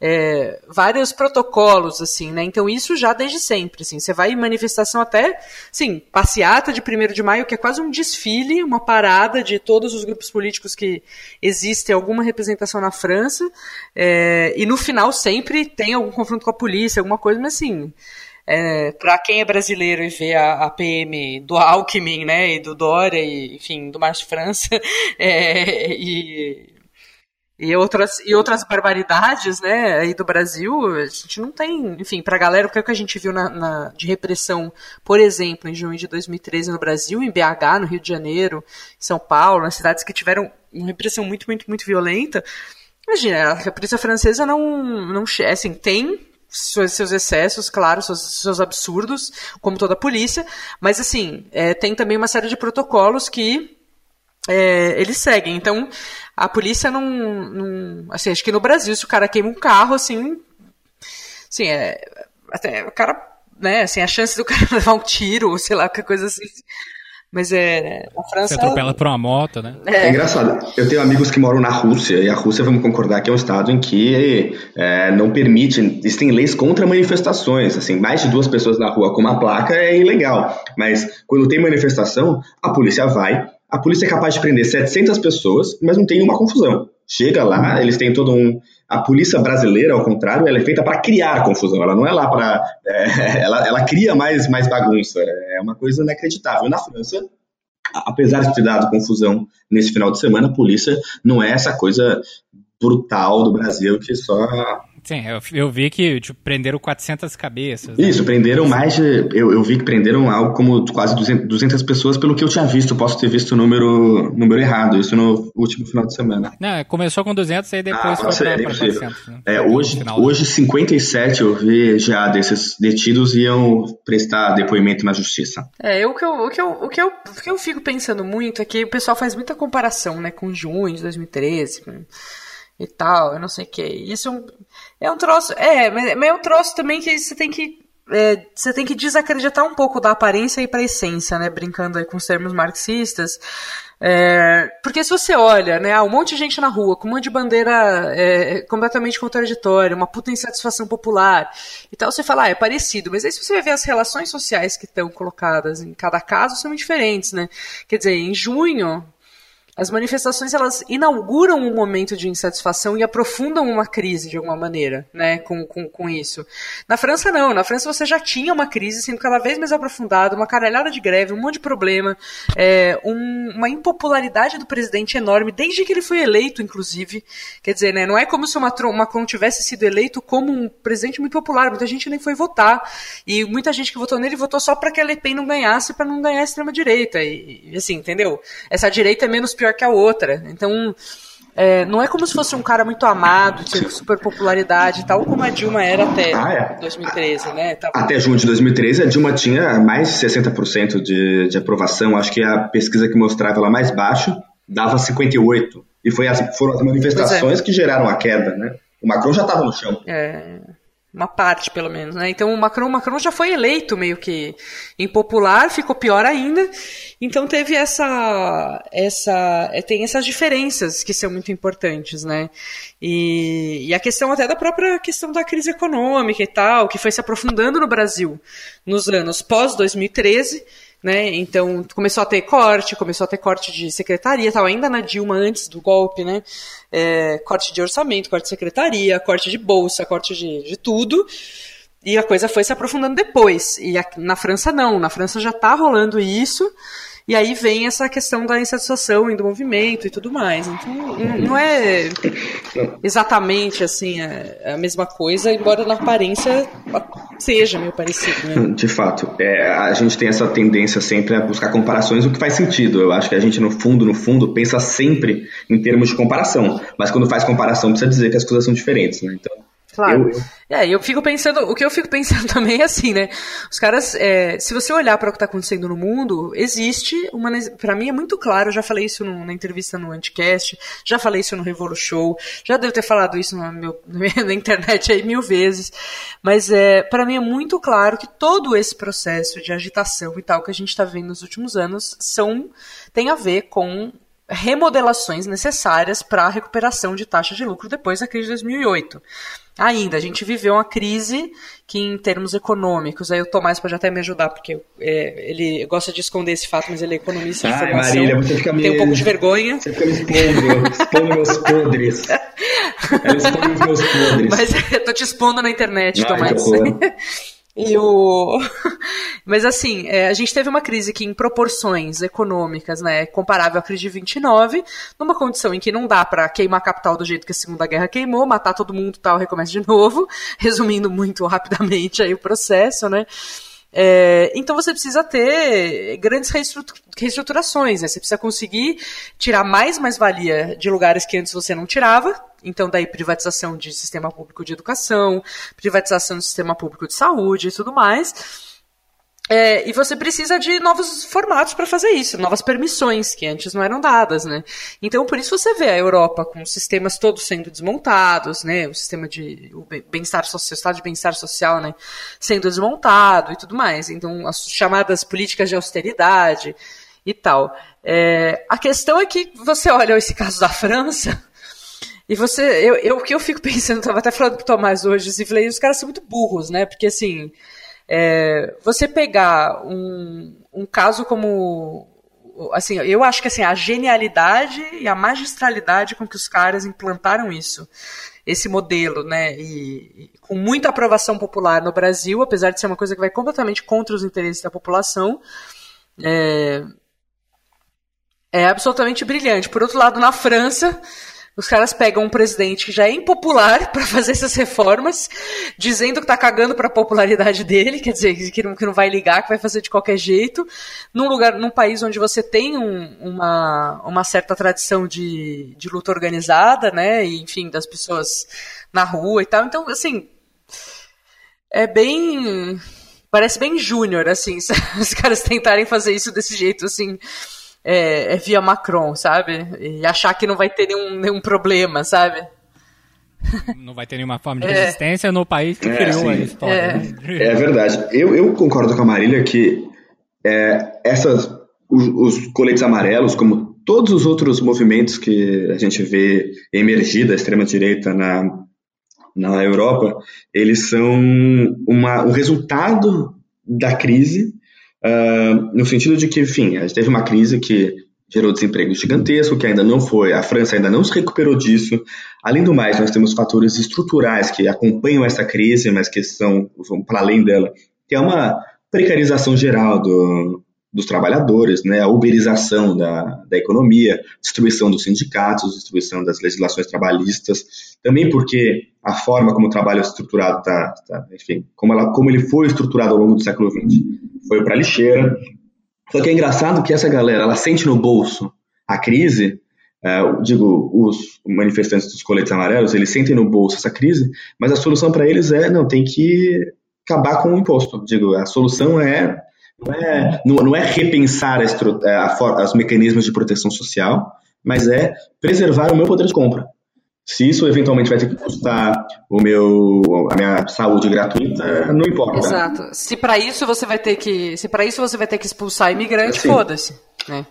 é, vários protocolos, assim, né? Então, isso já desde sempre, assim. Você vai em manifestação até, sim, passeata de 1 de maio, que é quase um desfile, uma parada de todos os grupos políticos que existem, alguma representação na França, é, e no final sempre tem algum confronto com a polícia, alguma coisa, mas assim... É, para quem é brasileiro e vê a, a, PM do Alckmin, né, e do Dória, e, enfim, do Márcio França, é, e, e, outras, e outras barbaridades, né, aí do Brasil, a gente não tem, enfim, pra galera, o que, é que a gente viu na, na, de repressão, por exemplo, em junho de 2013 no Brasil, em BH, no Rio de Janeiro, em São Paulo, nas cidades que tiveram uma repressão muito, muito, muito violenta, imagina, a polícia francesa não, não assim, tem seus, seus excessos, claro, seus, seus, absurdos, como toda a polícia, mas assim, é, tem também uma série de protocolos que é, eles seguem. Então, a polícia não, não, Assim, acho que no Brasil, se o cara queima um carro, assim. Assim, é. Até o cara. Né, assim, a chance do cara levar um tiro, ou sei lá, qualquer coisa assim. Mas é. A França.
Você atropela por uma moto, né?
É. é. engraçado. Eu tenho amigos que moram na Rússia, e a Rússia, vamos concordar, que é um estado em que é, não permite. Existem leis contra manifestações. Assim, mais de duas pessoas na rua com uma placa é ilegal. Mas quando tem manifestação, a polícia vai. A polícia é capaz de prender 700 pessoas, mas não tem uma confusão. Chega lá, eles têm todo um. A polícia brasileira, ao contrário, ela é feita para criar confusão. Ela não é lá para. É, ela, ela cria mais, mais bagunça. É uma coisa inacreditável. Na França, apesar de ter dado confusão nesse final de semana, a polícia não é essa coisa brutal do Brasil que só
Sim, eu, eu, vi que tipo, prenderam 400 cabeças.
Né? Isso, prenderam mais de. Eu, eu, vi que prenderam algo como quase 200, 200, pessoas, pelo que eu tinha visto. Posso ter visto o número, número errado, isso no último final de semana.
Não, começou com 200 e depois ah, foi para 400. Né?
É, hoje, hoje 57 eu vi já desses detidos iam prestar depoimento na justiça.
É, o que eu, o que eu, o que eu, o que eu fico pensando muito é que o pessoal faz muita comparação né, com junho de 2013. Com e tal, eu não sei o que. Isso é um, é um troço. É, mas é um troço também que você tem que. É, você tem que desacreditar um pouco da aparência e para essência, né? Brincando aí com os termos marxistas. É, porque se você olha, né, um monte de gente na rua com um monte de bandeira é, completamente contraditória, uma puta insatisfação popular e tal, você fala, ah, é parecido. Mas aí se você vai ver as relações sociais que estão colocadas em cada caso, são diferentes, né? Quer dizer, em junho, as manifestações elas inauguram um momento de insatisfação e aprofundam uma crise de alguma maneira, né, com, com, com isso. Na França não, na França você já tinha uma crise sendo cada vez mais aprofundada, uma caralhada de greve, um monte de problema, é, um, uma impopularidade do presidente enorme desde que ele foi eleito, inclusive. Quer dizer, né, não é como se o Macron, Macron tivesse sido eleito como um presidente muito popular, muita gente nem foi votar e muita gente que votou nele votou só para que a Le Pen não ganhasse, para não ganhar a extrema direita e, e assim, entendeu? Essa direita é menos pior que a outra. Então, é, não é como se fosse um cara muito amado, tinha super popularidade, tal como a Dilma era até
Ah, é.
2013, né? Tava-
Até junho de 2013, a Dilma tinha mais de 60% de, de aprovação. Acho que a pesquisa que mostrava ela mais baixo dava 58%. E foi as, foram as manifestações que geraram a queda, né? O Macron já estava no chão.
É, uma parte, pelo menos, né? Então o Macron, o Macron já foi eleito meio que impopular, ficou pior ainda. Então teve essa, essa, é, tem essas diferenças que são muito importantes, né? E, e a questão até da própria questão da crise econômica e tal, que foi se aprofundando no Brasil nos anos pós 2013. Né? Então começou a ter corte, começou a ter corte de secretaria, estava ainda na Dilma antes do golpe, né? É, corte de orçamento, corte de secretaria, corte de bolsa, corte de, de tudo. E a coisa foi se aprofundando depois. E a- na França não, na França já está rolando isso. E aí vem essa questão da insatisfação e do movimento e tudo mais. Então não é exatamente assim a, a mesma coisa, embora na aparência seja meio parecido, né?
De fato, é, a gente tem essa tendência sempre a buscar comparações, o que faz sentido. Eu acho que a gente, no fundo, no fundo, pensa sempre em termos de comparação. Mas quando faz comparação, precisa dizer que as coisas são diferentes, né? Então,
Claro.
Eu- eu-
É, eu fico pensando, o que eu fico pensando também é assim, né? Os caras, é, se você olhar para o que está acontecendo no mundo, existe uma, para mim é muito claro, eu já falei isso no- na entrevista no Anticast, já falei isso no Revolu Show, já devo ter falado isso no meu- na internet aí mil vezes, mas é, para mim é muito claro que todo esse processo de agitação e tal que a gente está vendo nos últimos anos são tem a ver com remodelações necessárias para a recuperação de taxa de lucro depois da crise de 2008. Ainda, a gente viveu uma crise que, em termos econômicos, aí o Tomás pode até me ajudar, porque é, ele gosta de esconder esse fato, mas ele é economista de
Ai,
formação.
Marília, você fica me-
Tem um pouco de vergonha.
Você fica me expondo, expondo meus podres. Ela expõe os meus podres.
Mas eu tô te expondo na internet,
Ai,
Tomás. E o... Mas assim, é, a gente teve uma crise que em proporções econômicas, né, comparável à crise de 29, numa condição em que não dá pra queimar a capital do jeito que a Segunda Guerra queimou, matar todo mundo tal, recomeça de novo, resumindo muito rapidamente aí o processo, né. É, então você precisa ter grandes reestrutu- reestruturações, né? Você precisa conseguir tirar mais mais-valia de lugares que antes você não tirava. Então, daí privatização de sistema público de educação, privatização do sistema público de saúde e tudo mais. É, e você precisa de novos formatos para fazer isso, novas permissões que antes não eram dadas, né? Então, por isso você vê a Europa com os sistemas todos sendo desmontados, né? O sistema de o bem- bem-estar social, o estado de bem-estar social, né? Sendo desmontado e tudo mais. Então, as chamadas políticas de austeridade e tal. É, a questão é que você olha esse caso da França e você, eu, eu- o que eu fico pensando, eu tava até falando com o Tomás hoje, assim, falei, os caras são muito burros, né? Porque assim, é, você pegar um, um caso como assim, eu acho que assim, a genialidade e a magistralidade com que os caras implantaram isso, esse modelo, né, e, e com muita aprovação popular no Brasil, apesar de ser uma coisa que vai completamente contra os interesses da população, é, é absolutamente brilhante. Por outro lado, na França, os caras pegam um presidente que já é impopular para fazer essas reformas, dizendo que tá cagando para a popularidade dele, quer dizer, que não, que não vai ligar, que vai fazer de qualquer jeito, num lugar, num país onde você tem um- uma, uma certa tradição de, de luta organizada, né, e, enfim, das pessoas na rua e tal. Então, assim, é bem parece bem júnior, assim, os caras tentarem fazer isso desse jeito, assim, é, é via Macron, sabe? E achar que não vai ter nenhum, nenhum problema, sabe?
Não vai ter nenhuma forma de
É.
resistência no país que
É,
criou a
sim.
história.
É.
né?
É verdade. Eu, eu concordo com a Marília que é, essas, os, os coletes amarelos, como todos os outros movimentos que a gente vê emergir da extrema-direita na, na Europa, eles são uma, o resultado da crise, ah, no sentido de que, enfim, a gente teve uma crise que gerou desemprego gigantesco, que ainda não foi, a França ainda não se recuperou disso. Além do mais, nós temos fatores estruturais que acompanham essa crise, mas que são vão para além dela, que é uma precarização geral do, dos trabalhadores, né, a uberização da, da economia, destruição dos sindicatos, destruição das legislações trabalhistas, também porque a forma como o trabalho é estruturado está, enfim, como, ela, como ele foi estruturado ao longo do século XX, foi para lixeira. Só que é engraçado que essa galera, ela sente no bolso a crise uh, digo, os manifestantes dos coletes amarelos, eles sentem no bolso essa crise, mas a solução para eles é, não, tem que acabar com o imposto. Digo, a solução é não é, não, não é repensar a, a, os mecanismos de proteção social, mas é preservar o meu poder de compra. Se isso eventualmente vai ter que custar o meu, a minha saúde gratuita, não importa.
Exato. Se para isso você vai ter que, se para isso você vai ter que expulsar imigrante, assim, foda-se. Né?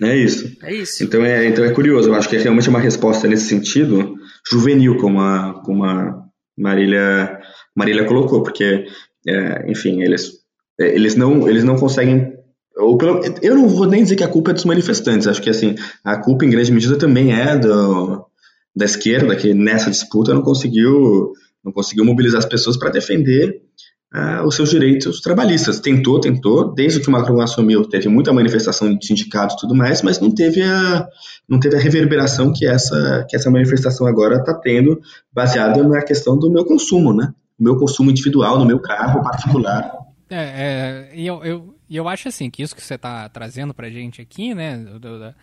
É isso.
É isso.
Então é, então é curioso. Eu acho que é realmente uma resposta nesse sentido juvenil, como a, como a Marília, Marília colocou, porque, é, enfim, eles, é, eles, não, eles não conseguem ou pelo, eu não vou nem dizer que a culpa é dos manifestantes, acho que assim, a culpa em grande medida também é do, da esquerda que nessa disputa não conseguiu não conseguiu mobilizar as pessoas para defender uh, os seus direitos trabalhistas. Tentou, tentou, desde que o Macron assumiu, teve muita manifestação de sindicatos e tudo mais, mas não teve a, não teve a reverberação que essa, que essa manifestação agora está tendo, baseada na questão do meu consumo, né? O meu consumo individual, no meu carro particular.
É, é eu, eu, eu acho assim, que isso que você está trazendo para gente aqui, né, do, do,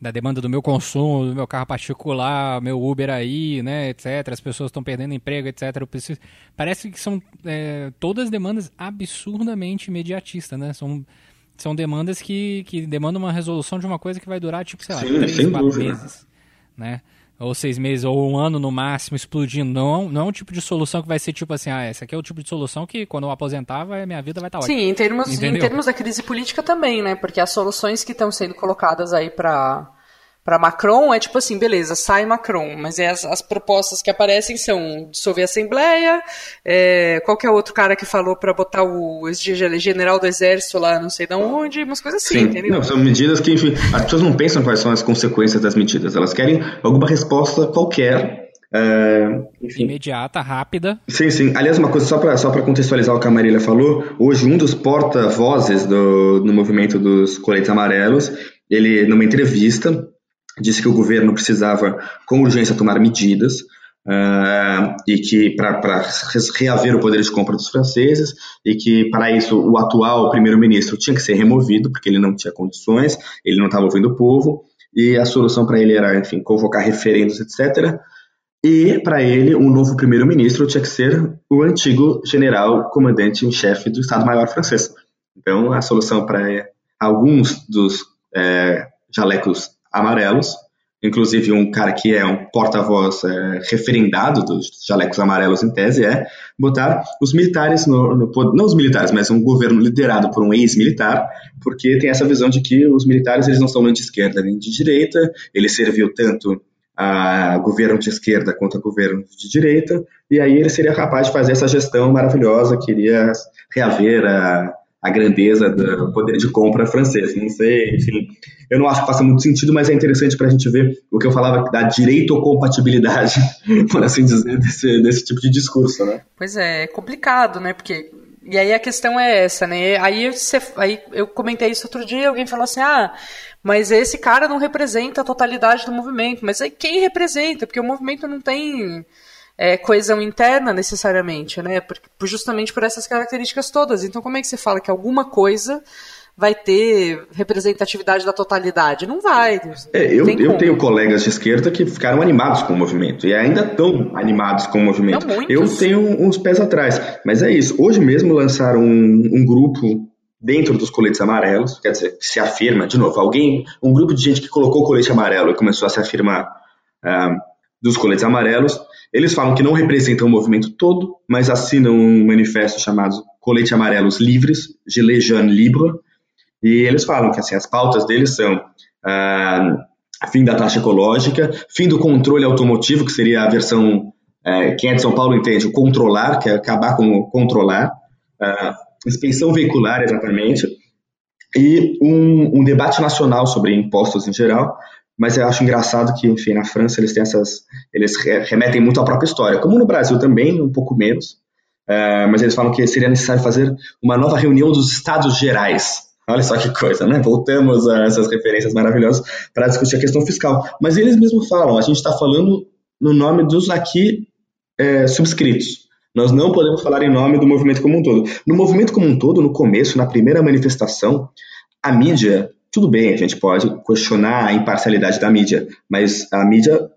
da demanda do meu consumo, do meu carro particular, meu Uber aí, né, etc. As pessoas estão perdendo emprego, etc. Eu preciso... Parece que são é, todas demandas absurdamente imediatistas, né? São, são demandas que, que demandam uma resolução de uma coisa que vai durar, tipo, sei lá, Sim, três, quatro dúvida. meses, né? Ou seis meses, ou um ano no máximo, explodindo. Não, não é um tipo de solução que vai ser tipo assim, ah, essa aqui é o tipo de solução que quando eu aposentar, vai, minha vida vai estar tá ótima.
Sim, em termos, em termos da crise política também, né? Porque as soluções que estão sendo colocadas aí para para Macron é tipo assim, beleza, sai Macron, mas é as, as propostas que aparecem são dissolver a Assembleia, é, qualquer outro cara que falou para botar o general do exército lá, não sei de onde, umas coisas assim,
Sim.
entendeu?
Não, são medidas que, enfim, as pessoas não pensam quais são as consequências das medidas, elas querem alguma resposta qualquer
Uh, Imediata, rápida.
Sim, sim. Aliás, uma coisa só para só contextualizar o que a Marília falou, hoje um dos porta-vozes do, do movimento dos coletes amarelos, ele, numa entrevista, disse que o governo precisava, com urgência, tomar medidas uh, e que para reaver o poder de compra dos franceses e que para isso o atual primeiro-ministro tinha que ser removido porque ele não tinha condições, ele não estava ouvindo o povo e a solução para ele era, enfim, convocar referendos, etc. E para ele, um novo primeiro-ministro tinha que ser o antigo general comandante em chefe do Estado-Maior francês. Então, a solução para alguns dos é, jalecos amarelos, inclusive um cara que é um porta-voz é, referendado dos jalecos amarelos em tese, é botar os militares no, no, não os militares, mas um governo liderado por um ex-militar, porque tem essa visão de que os militares eles não são nem de esquerda nem de direita, ele serviu tanto a governo de esquerda quanto a governo de direita, e aí ele seria capaz de fazer essa gestão maravilhosa, queria reaver a a grandeza do poder de compra francês. Não sei, enfim, eu não acho que faça muito sentido, mas é interessante para a gente ver o que eu falava da direito ou compatibilidade, por assim dizer, desse, desse tipo de discurso, né?
Pois é, é complicado, né? Porque e aí a questão é essa, né? Aí, você, aí eu comentei isso outro dia, alguém falou assim, ah, mas esse cara não representa a totalidade do movimento. Mas aí quem representa? Porque o movimento não tem é, coesão interna necessariamente, né? Por, justamente por essas características todas. Então, como é que você fala que alguma coisa vai ter representatividade da totalidade? Não vai.
É, eu, eu tenho colegas de esquerda que ficaram animados com o movimento e ainda estão animados com o movimento. Não, eu tenho uns pés atrás, mas é isso. Hoje mesmo lançaram um, um grupo dentro dos coletes amarelos, quer dizer, se afirma, de novo, alguém, um grupo de gente que colocou o colete amarelo e começou a se afirmar uh, dos coletes amarelos, eles falam que não representam o movimento todo, mas assinam um manifesto chamado Colete Amarelos Livres, Gilets Jaunes Libre, e eles falam que assim, as pautas deles são ah, fim da taxa ecológica, fim do controle automotivo, que seria a versão, é, quem é de São Paulo entende, o controlar, que é acabar com o controlar, ah, inspeção veicular, exatamente, e um, um debate nacional sobre impostos em geral, mas eu acho engraçado que, enfim, na França eles têm essas, eles remetem muito à própria história, como no Brasil também, um pouco menos, uh, mas eles falam que seria necessário fazer uma nova reunião dos Estados Gerais. Olha só que coisa, né? Voltamos a essas referências maravilhosas para discutir a questão fiscal. Mas eles mesmos falam, a gente está falando no nome dos aqui é, subscritos. Nós não podemos falar em nome do movimento como um todo. No movimento como um todo, no começo, na primeira manifestação, a mídia tudo bem, a gente pode questionar a imparcialidade da mídia, mas a mídia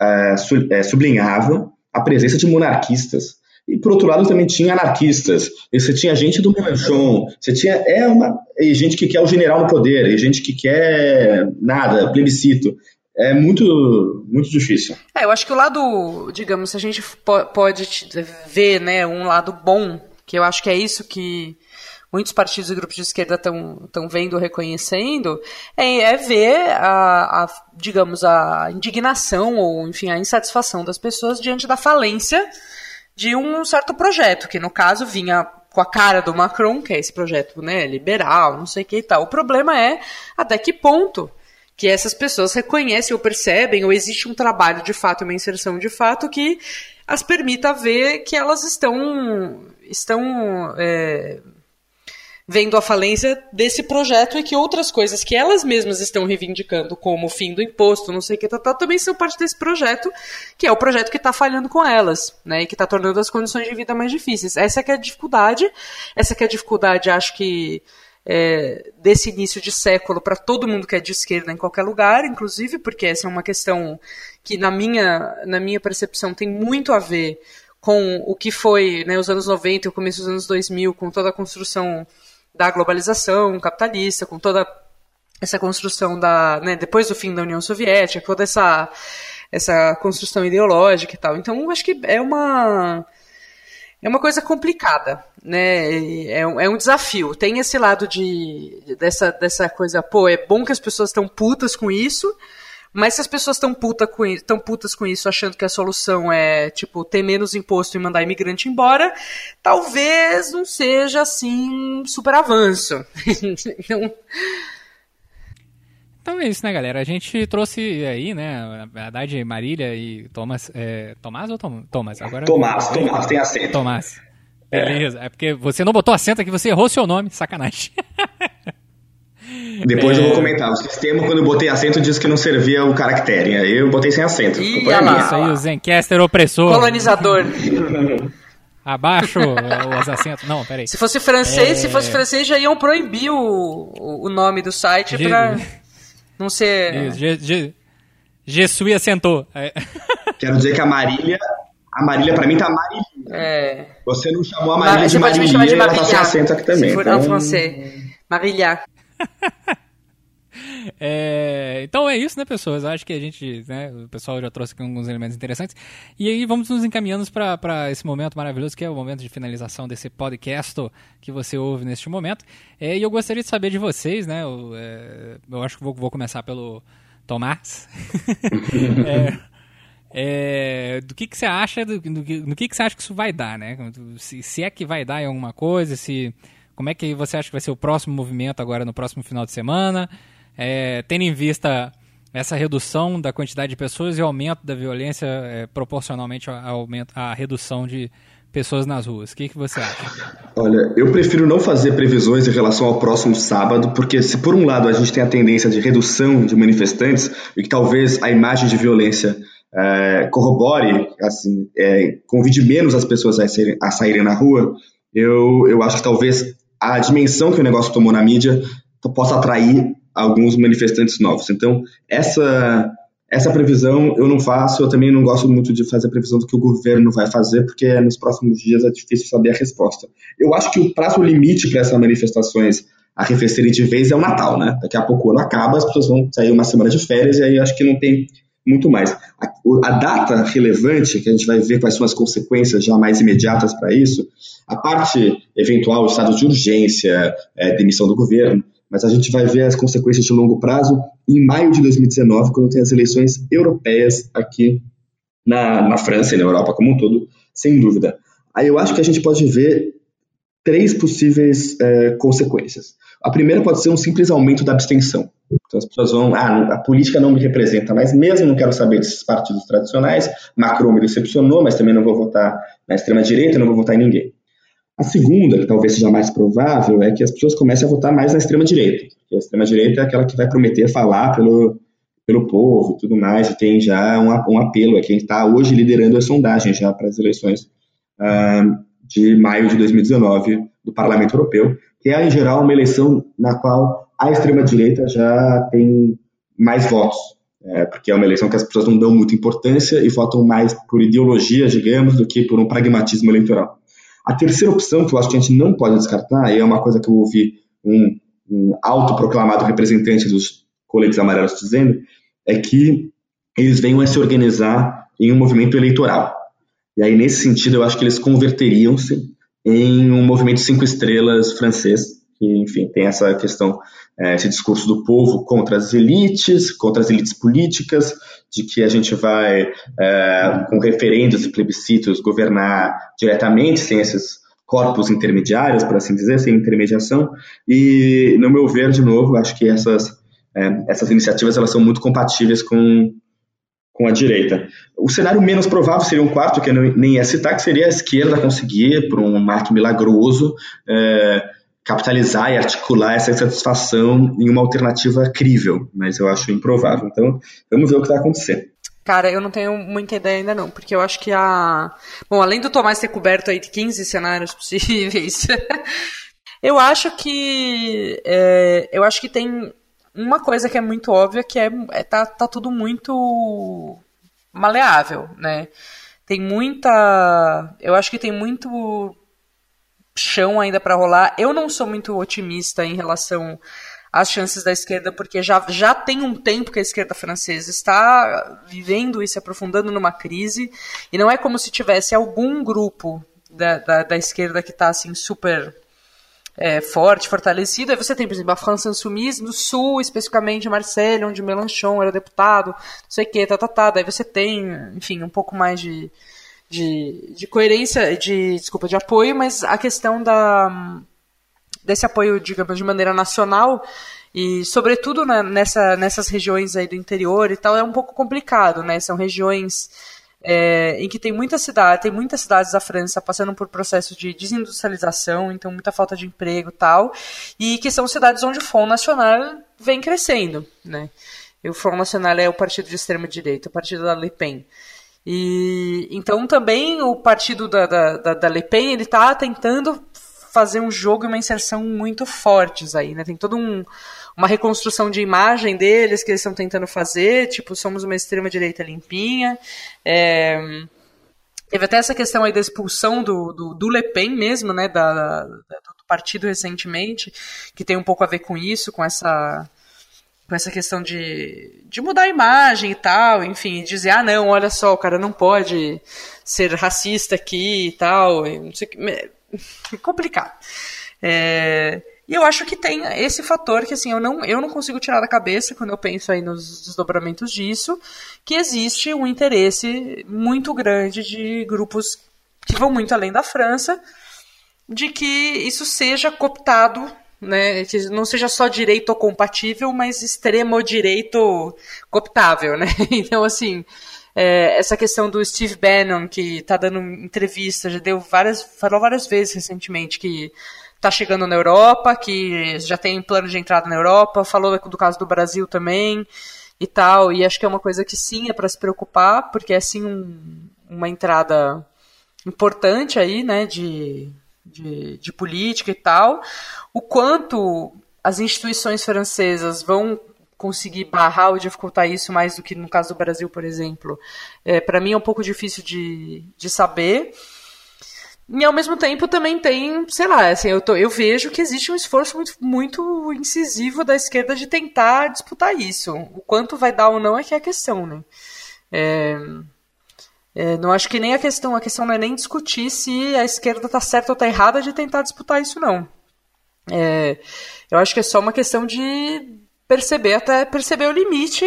é, sublinhava a presença de monarquistas. E por outro lado também tinha anarquistas. E você tinha gente do Melanchon, você tinha é uma e gente que quer o general no poder, e gente que quer nada, plebiscito. É muito muito difícil.
É, eu acho que o lado, digamos, a gente pode ver, né, um lado bom, que eu acho que é isso que muitos partidos e grupos de esquerda estão vendo, reconhecendo, é, é ver a, a, digamos, a indignação ou, enfim, a insatisfação das pessoas diante da falência de um certo projeto, que no caso vinha com a cara do Macron, que é esse projeto né, liberal, não sei o que e tal. O problema é até que ponto que essas pessoas reconhecem ou percebem, ou existe um trabalho de fato, uma inserção de fato que as permita ver que elas estão, estão é, vendo a falência desse projeto e que outras coisas que elas mesmas estão reivindicando, como o fim do imposto, não sei o que, tal, também são parte desse projeto, que é o projeto que está falhando com elas, né, e que está tornando as condições de vida mais difíceis. Essa é a dificuldade, essa que é a dificuldade, acho que, é, desse início de século para todo mundo que é de esquerda em qualquer lugar, inclusive, porque essa é uma questão que, na minha, na minha percepção, tem muito a ver com o que foi né, os anos 90 e o começo dos anos 2000, com toda a construção da globalização capitalista, com toda essa construção da, né, depois do fim da União Soviética, toda essa essa construção ideológica e tal. Então, acho que é uma é uma coisa complicada, né? É um, é um desafio. Tem esse lado de dessa dessa coisa, pô, é bom que as pessoas estão putas com isso, mas se as pessoas estão puta com, tão putas com isso, achando que a solução é, tipo, ter menos imposto e mandar imigrante embora, talvez não seja, assim, super avanço. então...
Então é isso, né, galera? A gente trouxe aí, né, na verdade, Marília e Thomas. É, Tomás ou Tom, Thomas? Agora,
Tomás, Tomás, tem acento.
Tomás. Beleza. É. é porque você não botou acento aqui, você errou seu nome, sacanagem.
Depois é... eu vou é. comentar. O sistema, quando eu botei acento, disse que não servia o caractere. Aí eu botei sem acento.
Ih, olha Isso aí, o Zencaster opressor.
Colonizador.
Abaixo os acentos. Não, peraí.
Se fosse francês, é... se fosse francês, já iam proibir o, o nome do site Je... pra não ser.
Je, je, je assentou. É.
Quero dizer que a Marília. A Marília, pra mim, tá Marília. É. Você não chamou a Marília Mar... de Marília, de ela tá sem acento aqui também. Se
for então... francês. Marília.
é, então é isso, né, pessoas? Acho que a gente, né, o pessoal já trouxe aqui alguns elementos interessantes. E aí vamos nos encaminhando para esse momento maravilhoso, que é o momento de finalização desse podcast que você ouve neste momento. É, e eu gostaria de saber de vocês, né? Eu, é, eu acho que vou, vou, começar pelo Tomás. É, é, do que, que você acha, do, do, do, que, que você acha que isso vai dar, né? Se, se é que vai dar em alguma coisa, se como é que você acha que vai ser o próximo movimento agora no próximo final de semana? É, tendo em vista essa redução da quantidade de pessoas e aumento da violência é, proporcionalmente à, aumento, à redução de pessoas nas ruas. O que, que você acha?
Olha, eu prefiro não fazer previsões em relação ao próximo sábado, porque se por um lado a gente tem a tendência de redução de manifestantes e que talvez a imagem de violência é, corrobore, assim, é, convide menos as pessoas a saírem, a saírem na rua, eu, eu acho que talvez a dimensão que o negócio tomou na mídia possa atrair alguns manifestantes novos. Então, essa essa previsão eu não faço, eu também não gosto muito de fazer previsão do que o governo vai fazer, porque nos próximos dias é difícil saber a resposta. Eu acho que o prazo limite para essas manifestações arrefecerem de vez é o Natal, né? Daqui a pouco o ano acaba, as pessoas vão sair uma semana de férias e aí acho que não tem muito mais. A, data relevante, que a gente vai ver quais são as consequências já mais imediatas para isso, a parte eventual, estado de urgência, é, demissão do governo, mas a gente vai ver as consequências de longo prazo em maio de 2019, quando tem as eleições europeias aqui na, na França e na Europa como um todo, sem dúvida. Aí eu acho que a gente pode ver três possíveis é, consequências. A primeira pode ser um simples aumento da abstenção. Então as pessoas vão, ah, a política não me representa mais mesmo, não quero saber desses partidos tradicionais, Macron me decepcionou, mas também não vou votar na extrema-direita, não vou votar em ninguém. A segunda, que talvez seja mais provável, é que as pessoas comecem a votar mais na extrema-direita. A extrema-direita é aquela que vai prometer falar pelo, pelo povo e tudo mais, e tem já um, um apelo, é quem está hoje liderando as sondagens já para as eleições uh, de maio de 2019 do Parlamento Europeu, que é, em geral, uma eleição na qual a extrema-direita já tem mais votos, é, porque é uma eleição que as pessoas não dão muita importância e votam mais por ideologia, digamos, do que por um pragmatismo eleitoral. A terceira opção, que eu acho que a gente não pode descartar, e é uma coisa que eu ouvi um, um autoproclamado representante dos coletes amarelos dizendo, é que eles venham a se organizar em um movimento eleitoral. E aí, nesse sentido, eu acho que eles converteriam-se em um movimento cinco estrelas francês, que, enfim, tem essa questão, é, esse discurso do povo contra as elites, contra as elites políticas, de que a gente vai, é, com referendos e plebiscitos, governar diretamente, sem esses corpos intermediários, por assim dizer, sem intermediação. E, no meu ver, de novo, acho que essas, é, essas iniciativas elas são muito compatíveis com, com a direita. O cenário menos provável seria um quarto, que eu nem ia citar, que seria a esquerda conseguir, por um marco milagroso, é, capitalizar e articular essa insatisfação em uma alternativa crível, mas eu acho improvável. Então, vamos ver o que vai acontecer.
Cara, eu não tenho muita ideia ainda não, porque eu acho que a... Bom, além do Tomás ter coberto aí 15 cenários possíveis, eu acho que... É, eu acho que tem uma coisa que é muito óbvia, que é, é tá, tá tudo muito maleável, né? Tem muita... Eu acho que tem muito chão ainda para rolar. Eu não sou muito otimista em relação às chances da esquerda, porque já, já tem um tempo que a esquerda francesa está vivendo e se aprofundando numa crise, e não é como se tivesse algum grupo da, da, da esquerda que está assim super é, forte, fortalecido. Aí você tem, por exemplo, a França Insoumise no sul, especificamente Marseille, onde Mélenchon era deputado, não sei o que, tá, tá, tá. Daí você tem, enfim, um pouco mais de de, de coerência, de desculpa, de apoio, mas a questão da desse apoio, digamos, de maneira nacional e sobretudo né, nessa, nessas regiões aí do interior e tal é um pouco complicado, né? São regiões é, em que tem muita cidade, tem muitas cidades da França passando por processo de desindustrialização, então muita falta de emprego tal, e que são cidades onde o Front Nacional vem crescendo, né? E o Front Nacional é o partido de extrema direita, o partido da Le Pen. E então também o partido da, da, da, Le Pen ele está tentando fazer um jogo e uma inserção muito fortes aí, né? Tem todo um, uma reconstrução de imagem deles que eles estão tentando fazer, tipo, somos uma extrema direita limpinha. É, teve até essa questão aí da expulsão do, do, do Le Pen mesmo, né, da, da, do partido recentemente, que tem um pouco a ver com isso, com essa com essa questão de, de mudar a imagem e tal, enfim, dizer, ah, não, olha só, o cara não pode ser racista aqui e tal, não sei que, é complicado. É, e eu acho que tem esse fator que, assim, eu não, eu não consigo tirar da cabeça quando eu penso aí nos desdobramentos disso, que existe um interesse muito grande de grupos que vão muito além da França, de que isso seja cooptado né? Que não seja só direito compatível, mas extremo direito cooptável, né? Então, assim, é, essa questão do Steve Bannon, que está dando entrevista, já deu várias, falou várias vezes recentemente que está chegando na Europa, que já tem plano de entrada na Europa, falou do caso do Brasil também e tal, e acho que é uma coisa que sim é para se preocupar, porque é sim um, uma entrada importante aí, né, de de, de política e tal, o quanto as instituições francesas vão conseguir barrar ou dificultar isso mais do que no caso do Brasil, por exemplo, é, para mim é um pouco difícil de, de saber. E ao mesmo tempo também tem, sei lá, assim, eu, tô, eu vejo que existe um esforço muito, muito incisivo da esquerda de tentar disputar isso. O quanto vai dar ou não é que é a questão, né? É, é, não acho que nem a questão, a questão não é nem discutir se a esquerda está certa ou está errada de tentar disputar isso, não. É, eu acho que é só uma questão de perceber até perceber o limite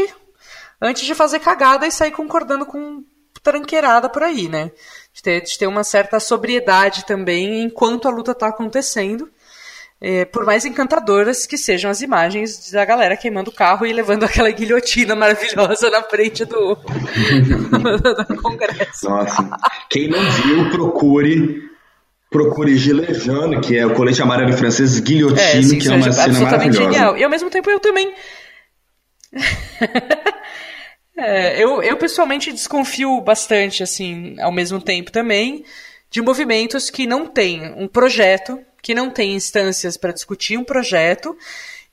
antes de fazer cagada e sair concordando com tranqueirada por aí, né? De ter, de ter uma certa sobriedade também enquanto a luta está acontecendo é, por mais encantadoras que sejam as imagens da galera queimando o carro e levando aquela guilhotina maravilhosa na frente do, do Congresso.
Nossa, quem não viu, procure procure Gilet jaune, que é o colete amarelo francês guilhotine, é, que é uma cena maravilhosa. Genial.
E ao mesmo tempo eu também... é, eu, eu pessoalmente desconfio bastante, assim, ao mesmo tempo também, de movimentos que não têm um projeto que não tem instâncias para discutir um projeto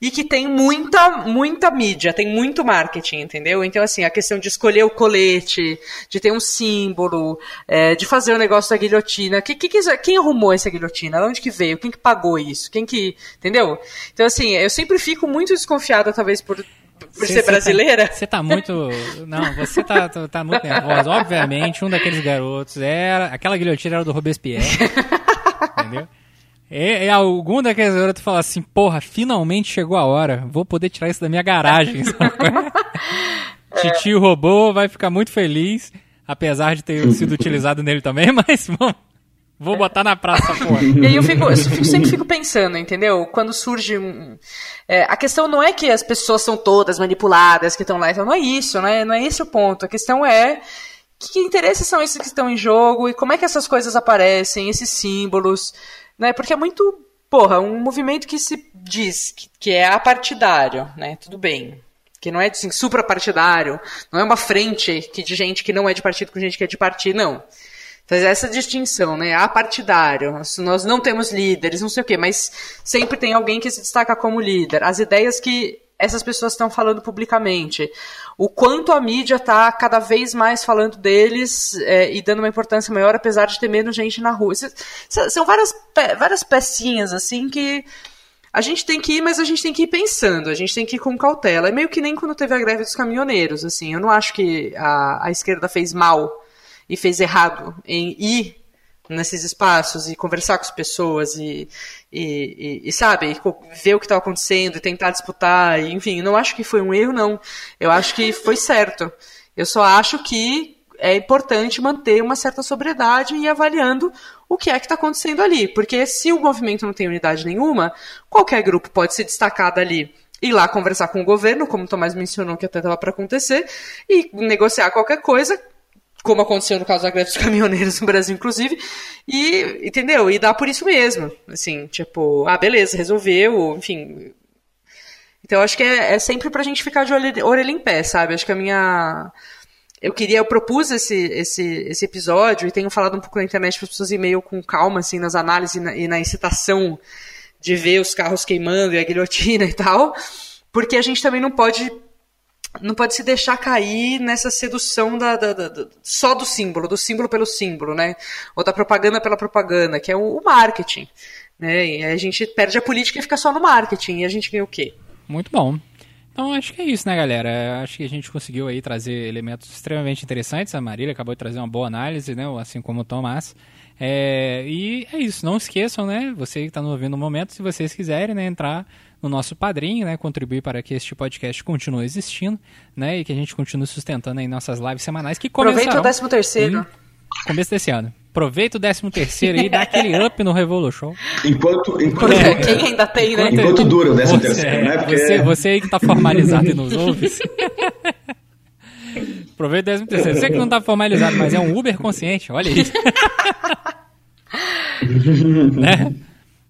e que tem muita, muita mídia, tem muito marketing, entendeu? Então, assim, a questão de escolher o colete, de ter um símbolo, é, de fazer o negócio da guilhotina. Que, que, que, quem arrumou essa guilhotina? De onde que veio? Quem que pagou isso? Quem que. Entendeu? Então, assim, eu sempre fico muito desconfiada, talvez, por, por
Cê-
ser
cê tá-
brasileira.
Você tá, muito. Não, você tá, tá, tá muito nervosa. Obviamente, um daqueles garotos era. Aquela guilhotina era do Robespierre. entendeu? E, e algum daqueles garotos fala assim: porra, finalmente chegou a hora. Vou poder tirar isso da minha garagem. Titio robô vai ficar muito feliz. Apesar de ter sido utilizado nele também, mas vamos, vou botar na praça, porra.
E aí eu, fico, eu fico- sempre fico pensando, entendeu? Quando surge um. é, a questão não é que as pessoas são todas manipuladas que estão lá, então não é isso, não é, não é esse o ponto. A questão é que interesses são esses que estão em jogo e como é que essas coisas aparecem, esses símbolos, né? Porque é muito, porra, um movimento que se diz que, que é apartidário, né? Tudo bem. Que não é assim, suprapartidário, não é uma frente que, de gente que não é de partido com gente que é de partido, não. Essa distinção, né? Apartidário, nós- nós não temos líderes, não sei o quê, mas sempre tem alguém que se destaca como líder. As ideias que essas pessoas estão falando publicamente. O quanto a mídia está cada vez mais falando deles é, e dando uma importância maior, apesar de ter menos gente na rua. São várias, várias pecinhas, assim, que a gente tem que ir, mas a gente tem que ir pensando, a gente tem que ir com cautela. É meio que nem quando teve a greve dos caminhoneiros, assim. Eu não acho que a, a esquerda fez mal e fez errado em ir nesses espaços e conversar com as pessoas e, e, e- e, sabe, e ver o que estava acontecendo e tentar disputar, e, enfim, não acho que foi um erro, não. Eu acho que foi certo. Eu só acho que é importante manter uma certa sobriedade e ir avaliando o que é que está acontecendo ali. Porque se o movimento não tem unidade nenhuma, qualquer grupo pode se destacar dali. Ir lá conversar com o governo, como o Tomás mencionou que até estava para acontecer, e negociar qualquer coisa, como aconteceu no caso da greve dos caminhoneiros no Brasil, inclusive, e, entendeu? E dá por isso mesmo, assim, tipo, ah, beleza, resolveu, enfim. Então, acho que é, é sempre pra gente ficar de orelha, em pé, sabe? Acho que a minha... Eu queria, eu propus esse, esse, esse episódio e tenho falado um pouco na internet para as pessoas ir meio com calma, assim, nas análises e na, e na incitação de ver os carros queimando e a guilhotina e tal, porque a gente também não pode não pode se deixar cair nessa sedução da, da- da- só do símbolo, do símbolo pelo símbolo, né? Ou da propaganda pela propaganda, que é o, o marketing. Né? E a gente perde a política e fica só no marketing. E a gente ganha o quê?
Muito bom. Então acho que é isso, né, galera? Acho que a gente conseguiu aí trazer elementos extremamente interessantes. A Marília acabou de trazer uma boa análise, né? Assim como o Tomás. É, e é isso. Não esqueçam, né? Você que está nos ouvindo no momento, se vocês quiserem, né, entrar no nosso padrinho, né? Contribuir para que este podcast continue existindo, né? E que a gente continue sustentando aí nossas lives semanais que
Aproveita
começarão
o 13 terceiro.
em começo desse ano. Aproveita o 13 terceiro aí e dá aquele up no Revolution.
Enquanto, enquanto,
É.
Quem ainda tem, né?
enquanto dura o 13
Você,
terceiro, né? Porque
você, você aí que tá formalizado e nos ouve. Aproveita o 13 terceiro. Você que não tá formalizado, mas é um Uber consciente, olha isso. né?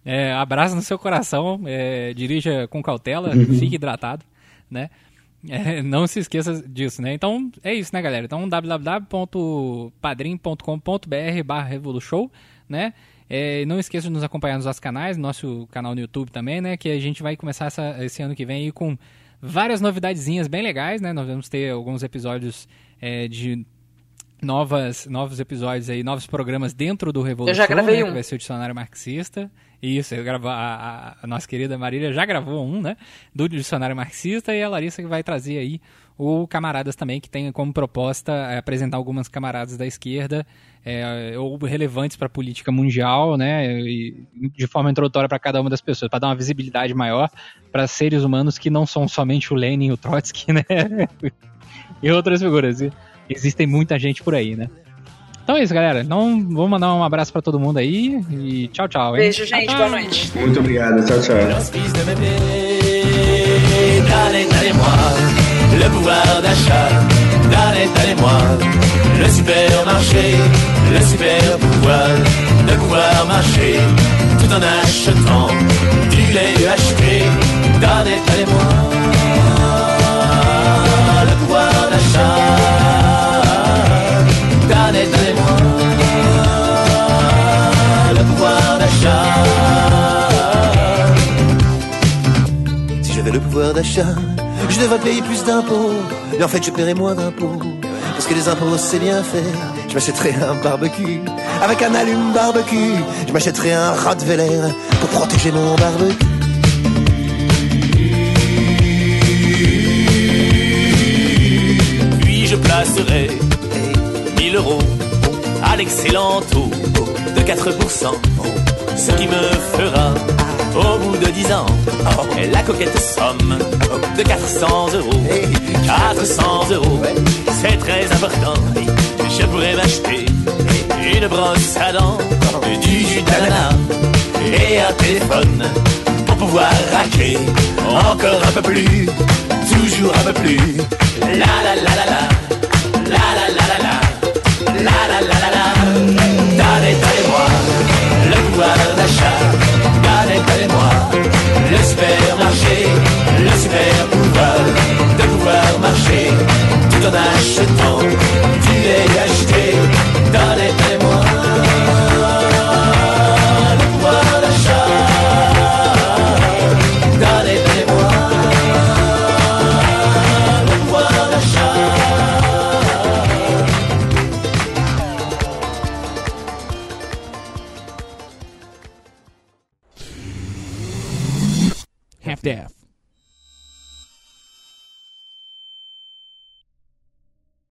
É, abraço no seu coração, é, dirija com cautela, fique hidratado, né? É, não se esqueça disso, né? Então, é isso, né, galera? Então, www.padrim.com.br barra Revolution, né? É, não esqueça de nos acompanhar nos nossos canais, no nosso canal no YouTube também, né? Que a gente vai começar essa- esse ano que vem aí com várias novidadezinhas bem legais, né? Nós vamos ter alguns episódios é, de novas, novos episódios aí, novos programas dentro do Revolution.
Eu já gravei
né,
um.
Que vai ser o Dicionário Marxista. Isso, eu gravo, a, a- a nossa querida Marília já gravou um, né? Do Dicionário Marxista e a Larissa que vai trazer aí o Camaradas também, que tem como proposta é, apresentar algumas camaradas da esquerda é, ou relevantes para a política mundial, né? E de forma introdutória para cada uma das pessoas, para dar uma visibilidade maior para seres humanos que não são somente o Lenin e o Trotsky, né? e outras figuras. E Existem muita gente por aí, né? Então é isso, galera. Então, vou mandar um abraço pra todo mundo aí e tchau, tchau. Hein?
Beijo, gente.
Tchau,
Boa
tchau.
noite.
Muito obrigado. Tchau, tchau.
le pouvoir d'achat. Donnez, donnez-moi le supermarché, le super pouvoir de pouvoir marcher tout en achetant du lait. Donnez, donnez-moi le pouvoir d'achat. Pouvoir d'achat. Je devrais payer plus d'impôts, mais en fait je paierai moins d'impôts. Parce que les impôts c'est bien fait. Je m'achèterai un barbecue avec un allume barbecue. Je m'achèterai un Rottweiler pour protéger mon barbecue. Puis je placerai 1000 euros à l'excellent taux de 4%. Ce qui me fera, au bout de 10 ans, la coquette somme de 400 euros. 400 euros, c'est très important. Je pourrais m'acheter une brosse à dents, du jus d'ananas et un téléphone pour pouvoir raquer encore un peu plus, toujours un peu plus. La la la la la, la la la la la, la la la la la. Donnez, donnez-moi le pouvoir d'achat. Supermarché, le super pouvoir de pouvoir marcher tout en achetant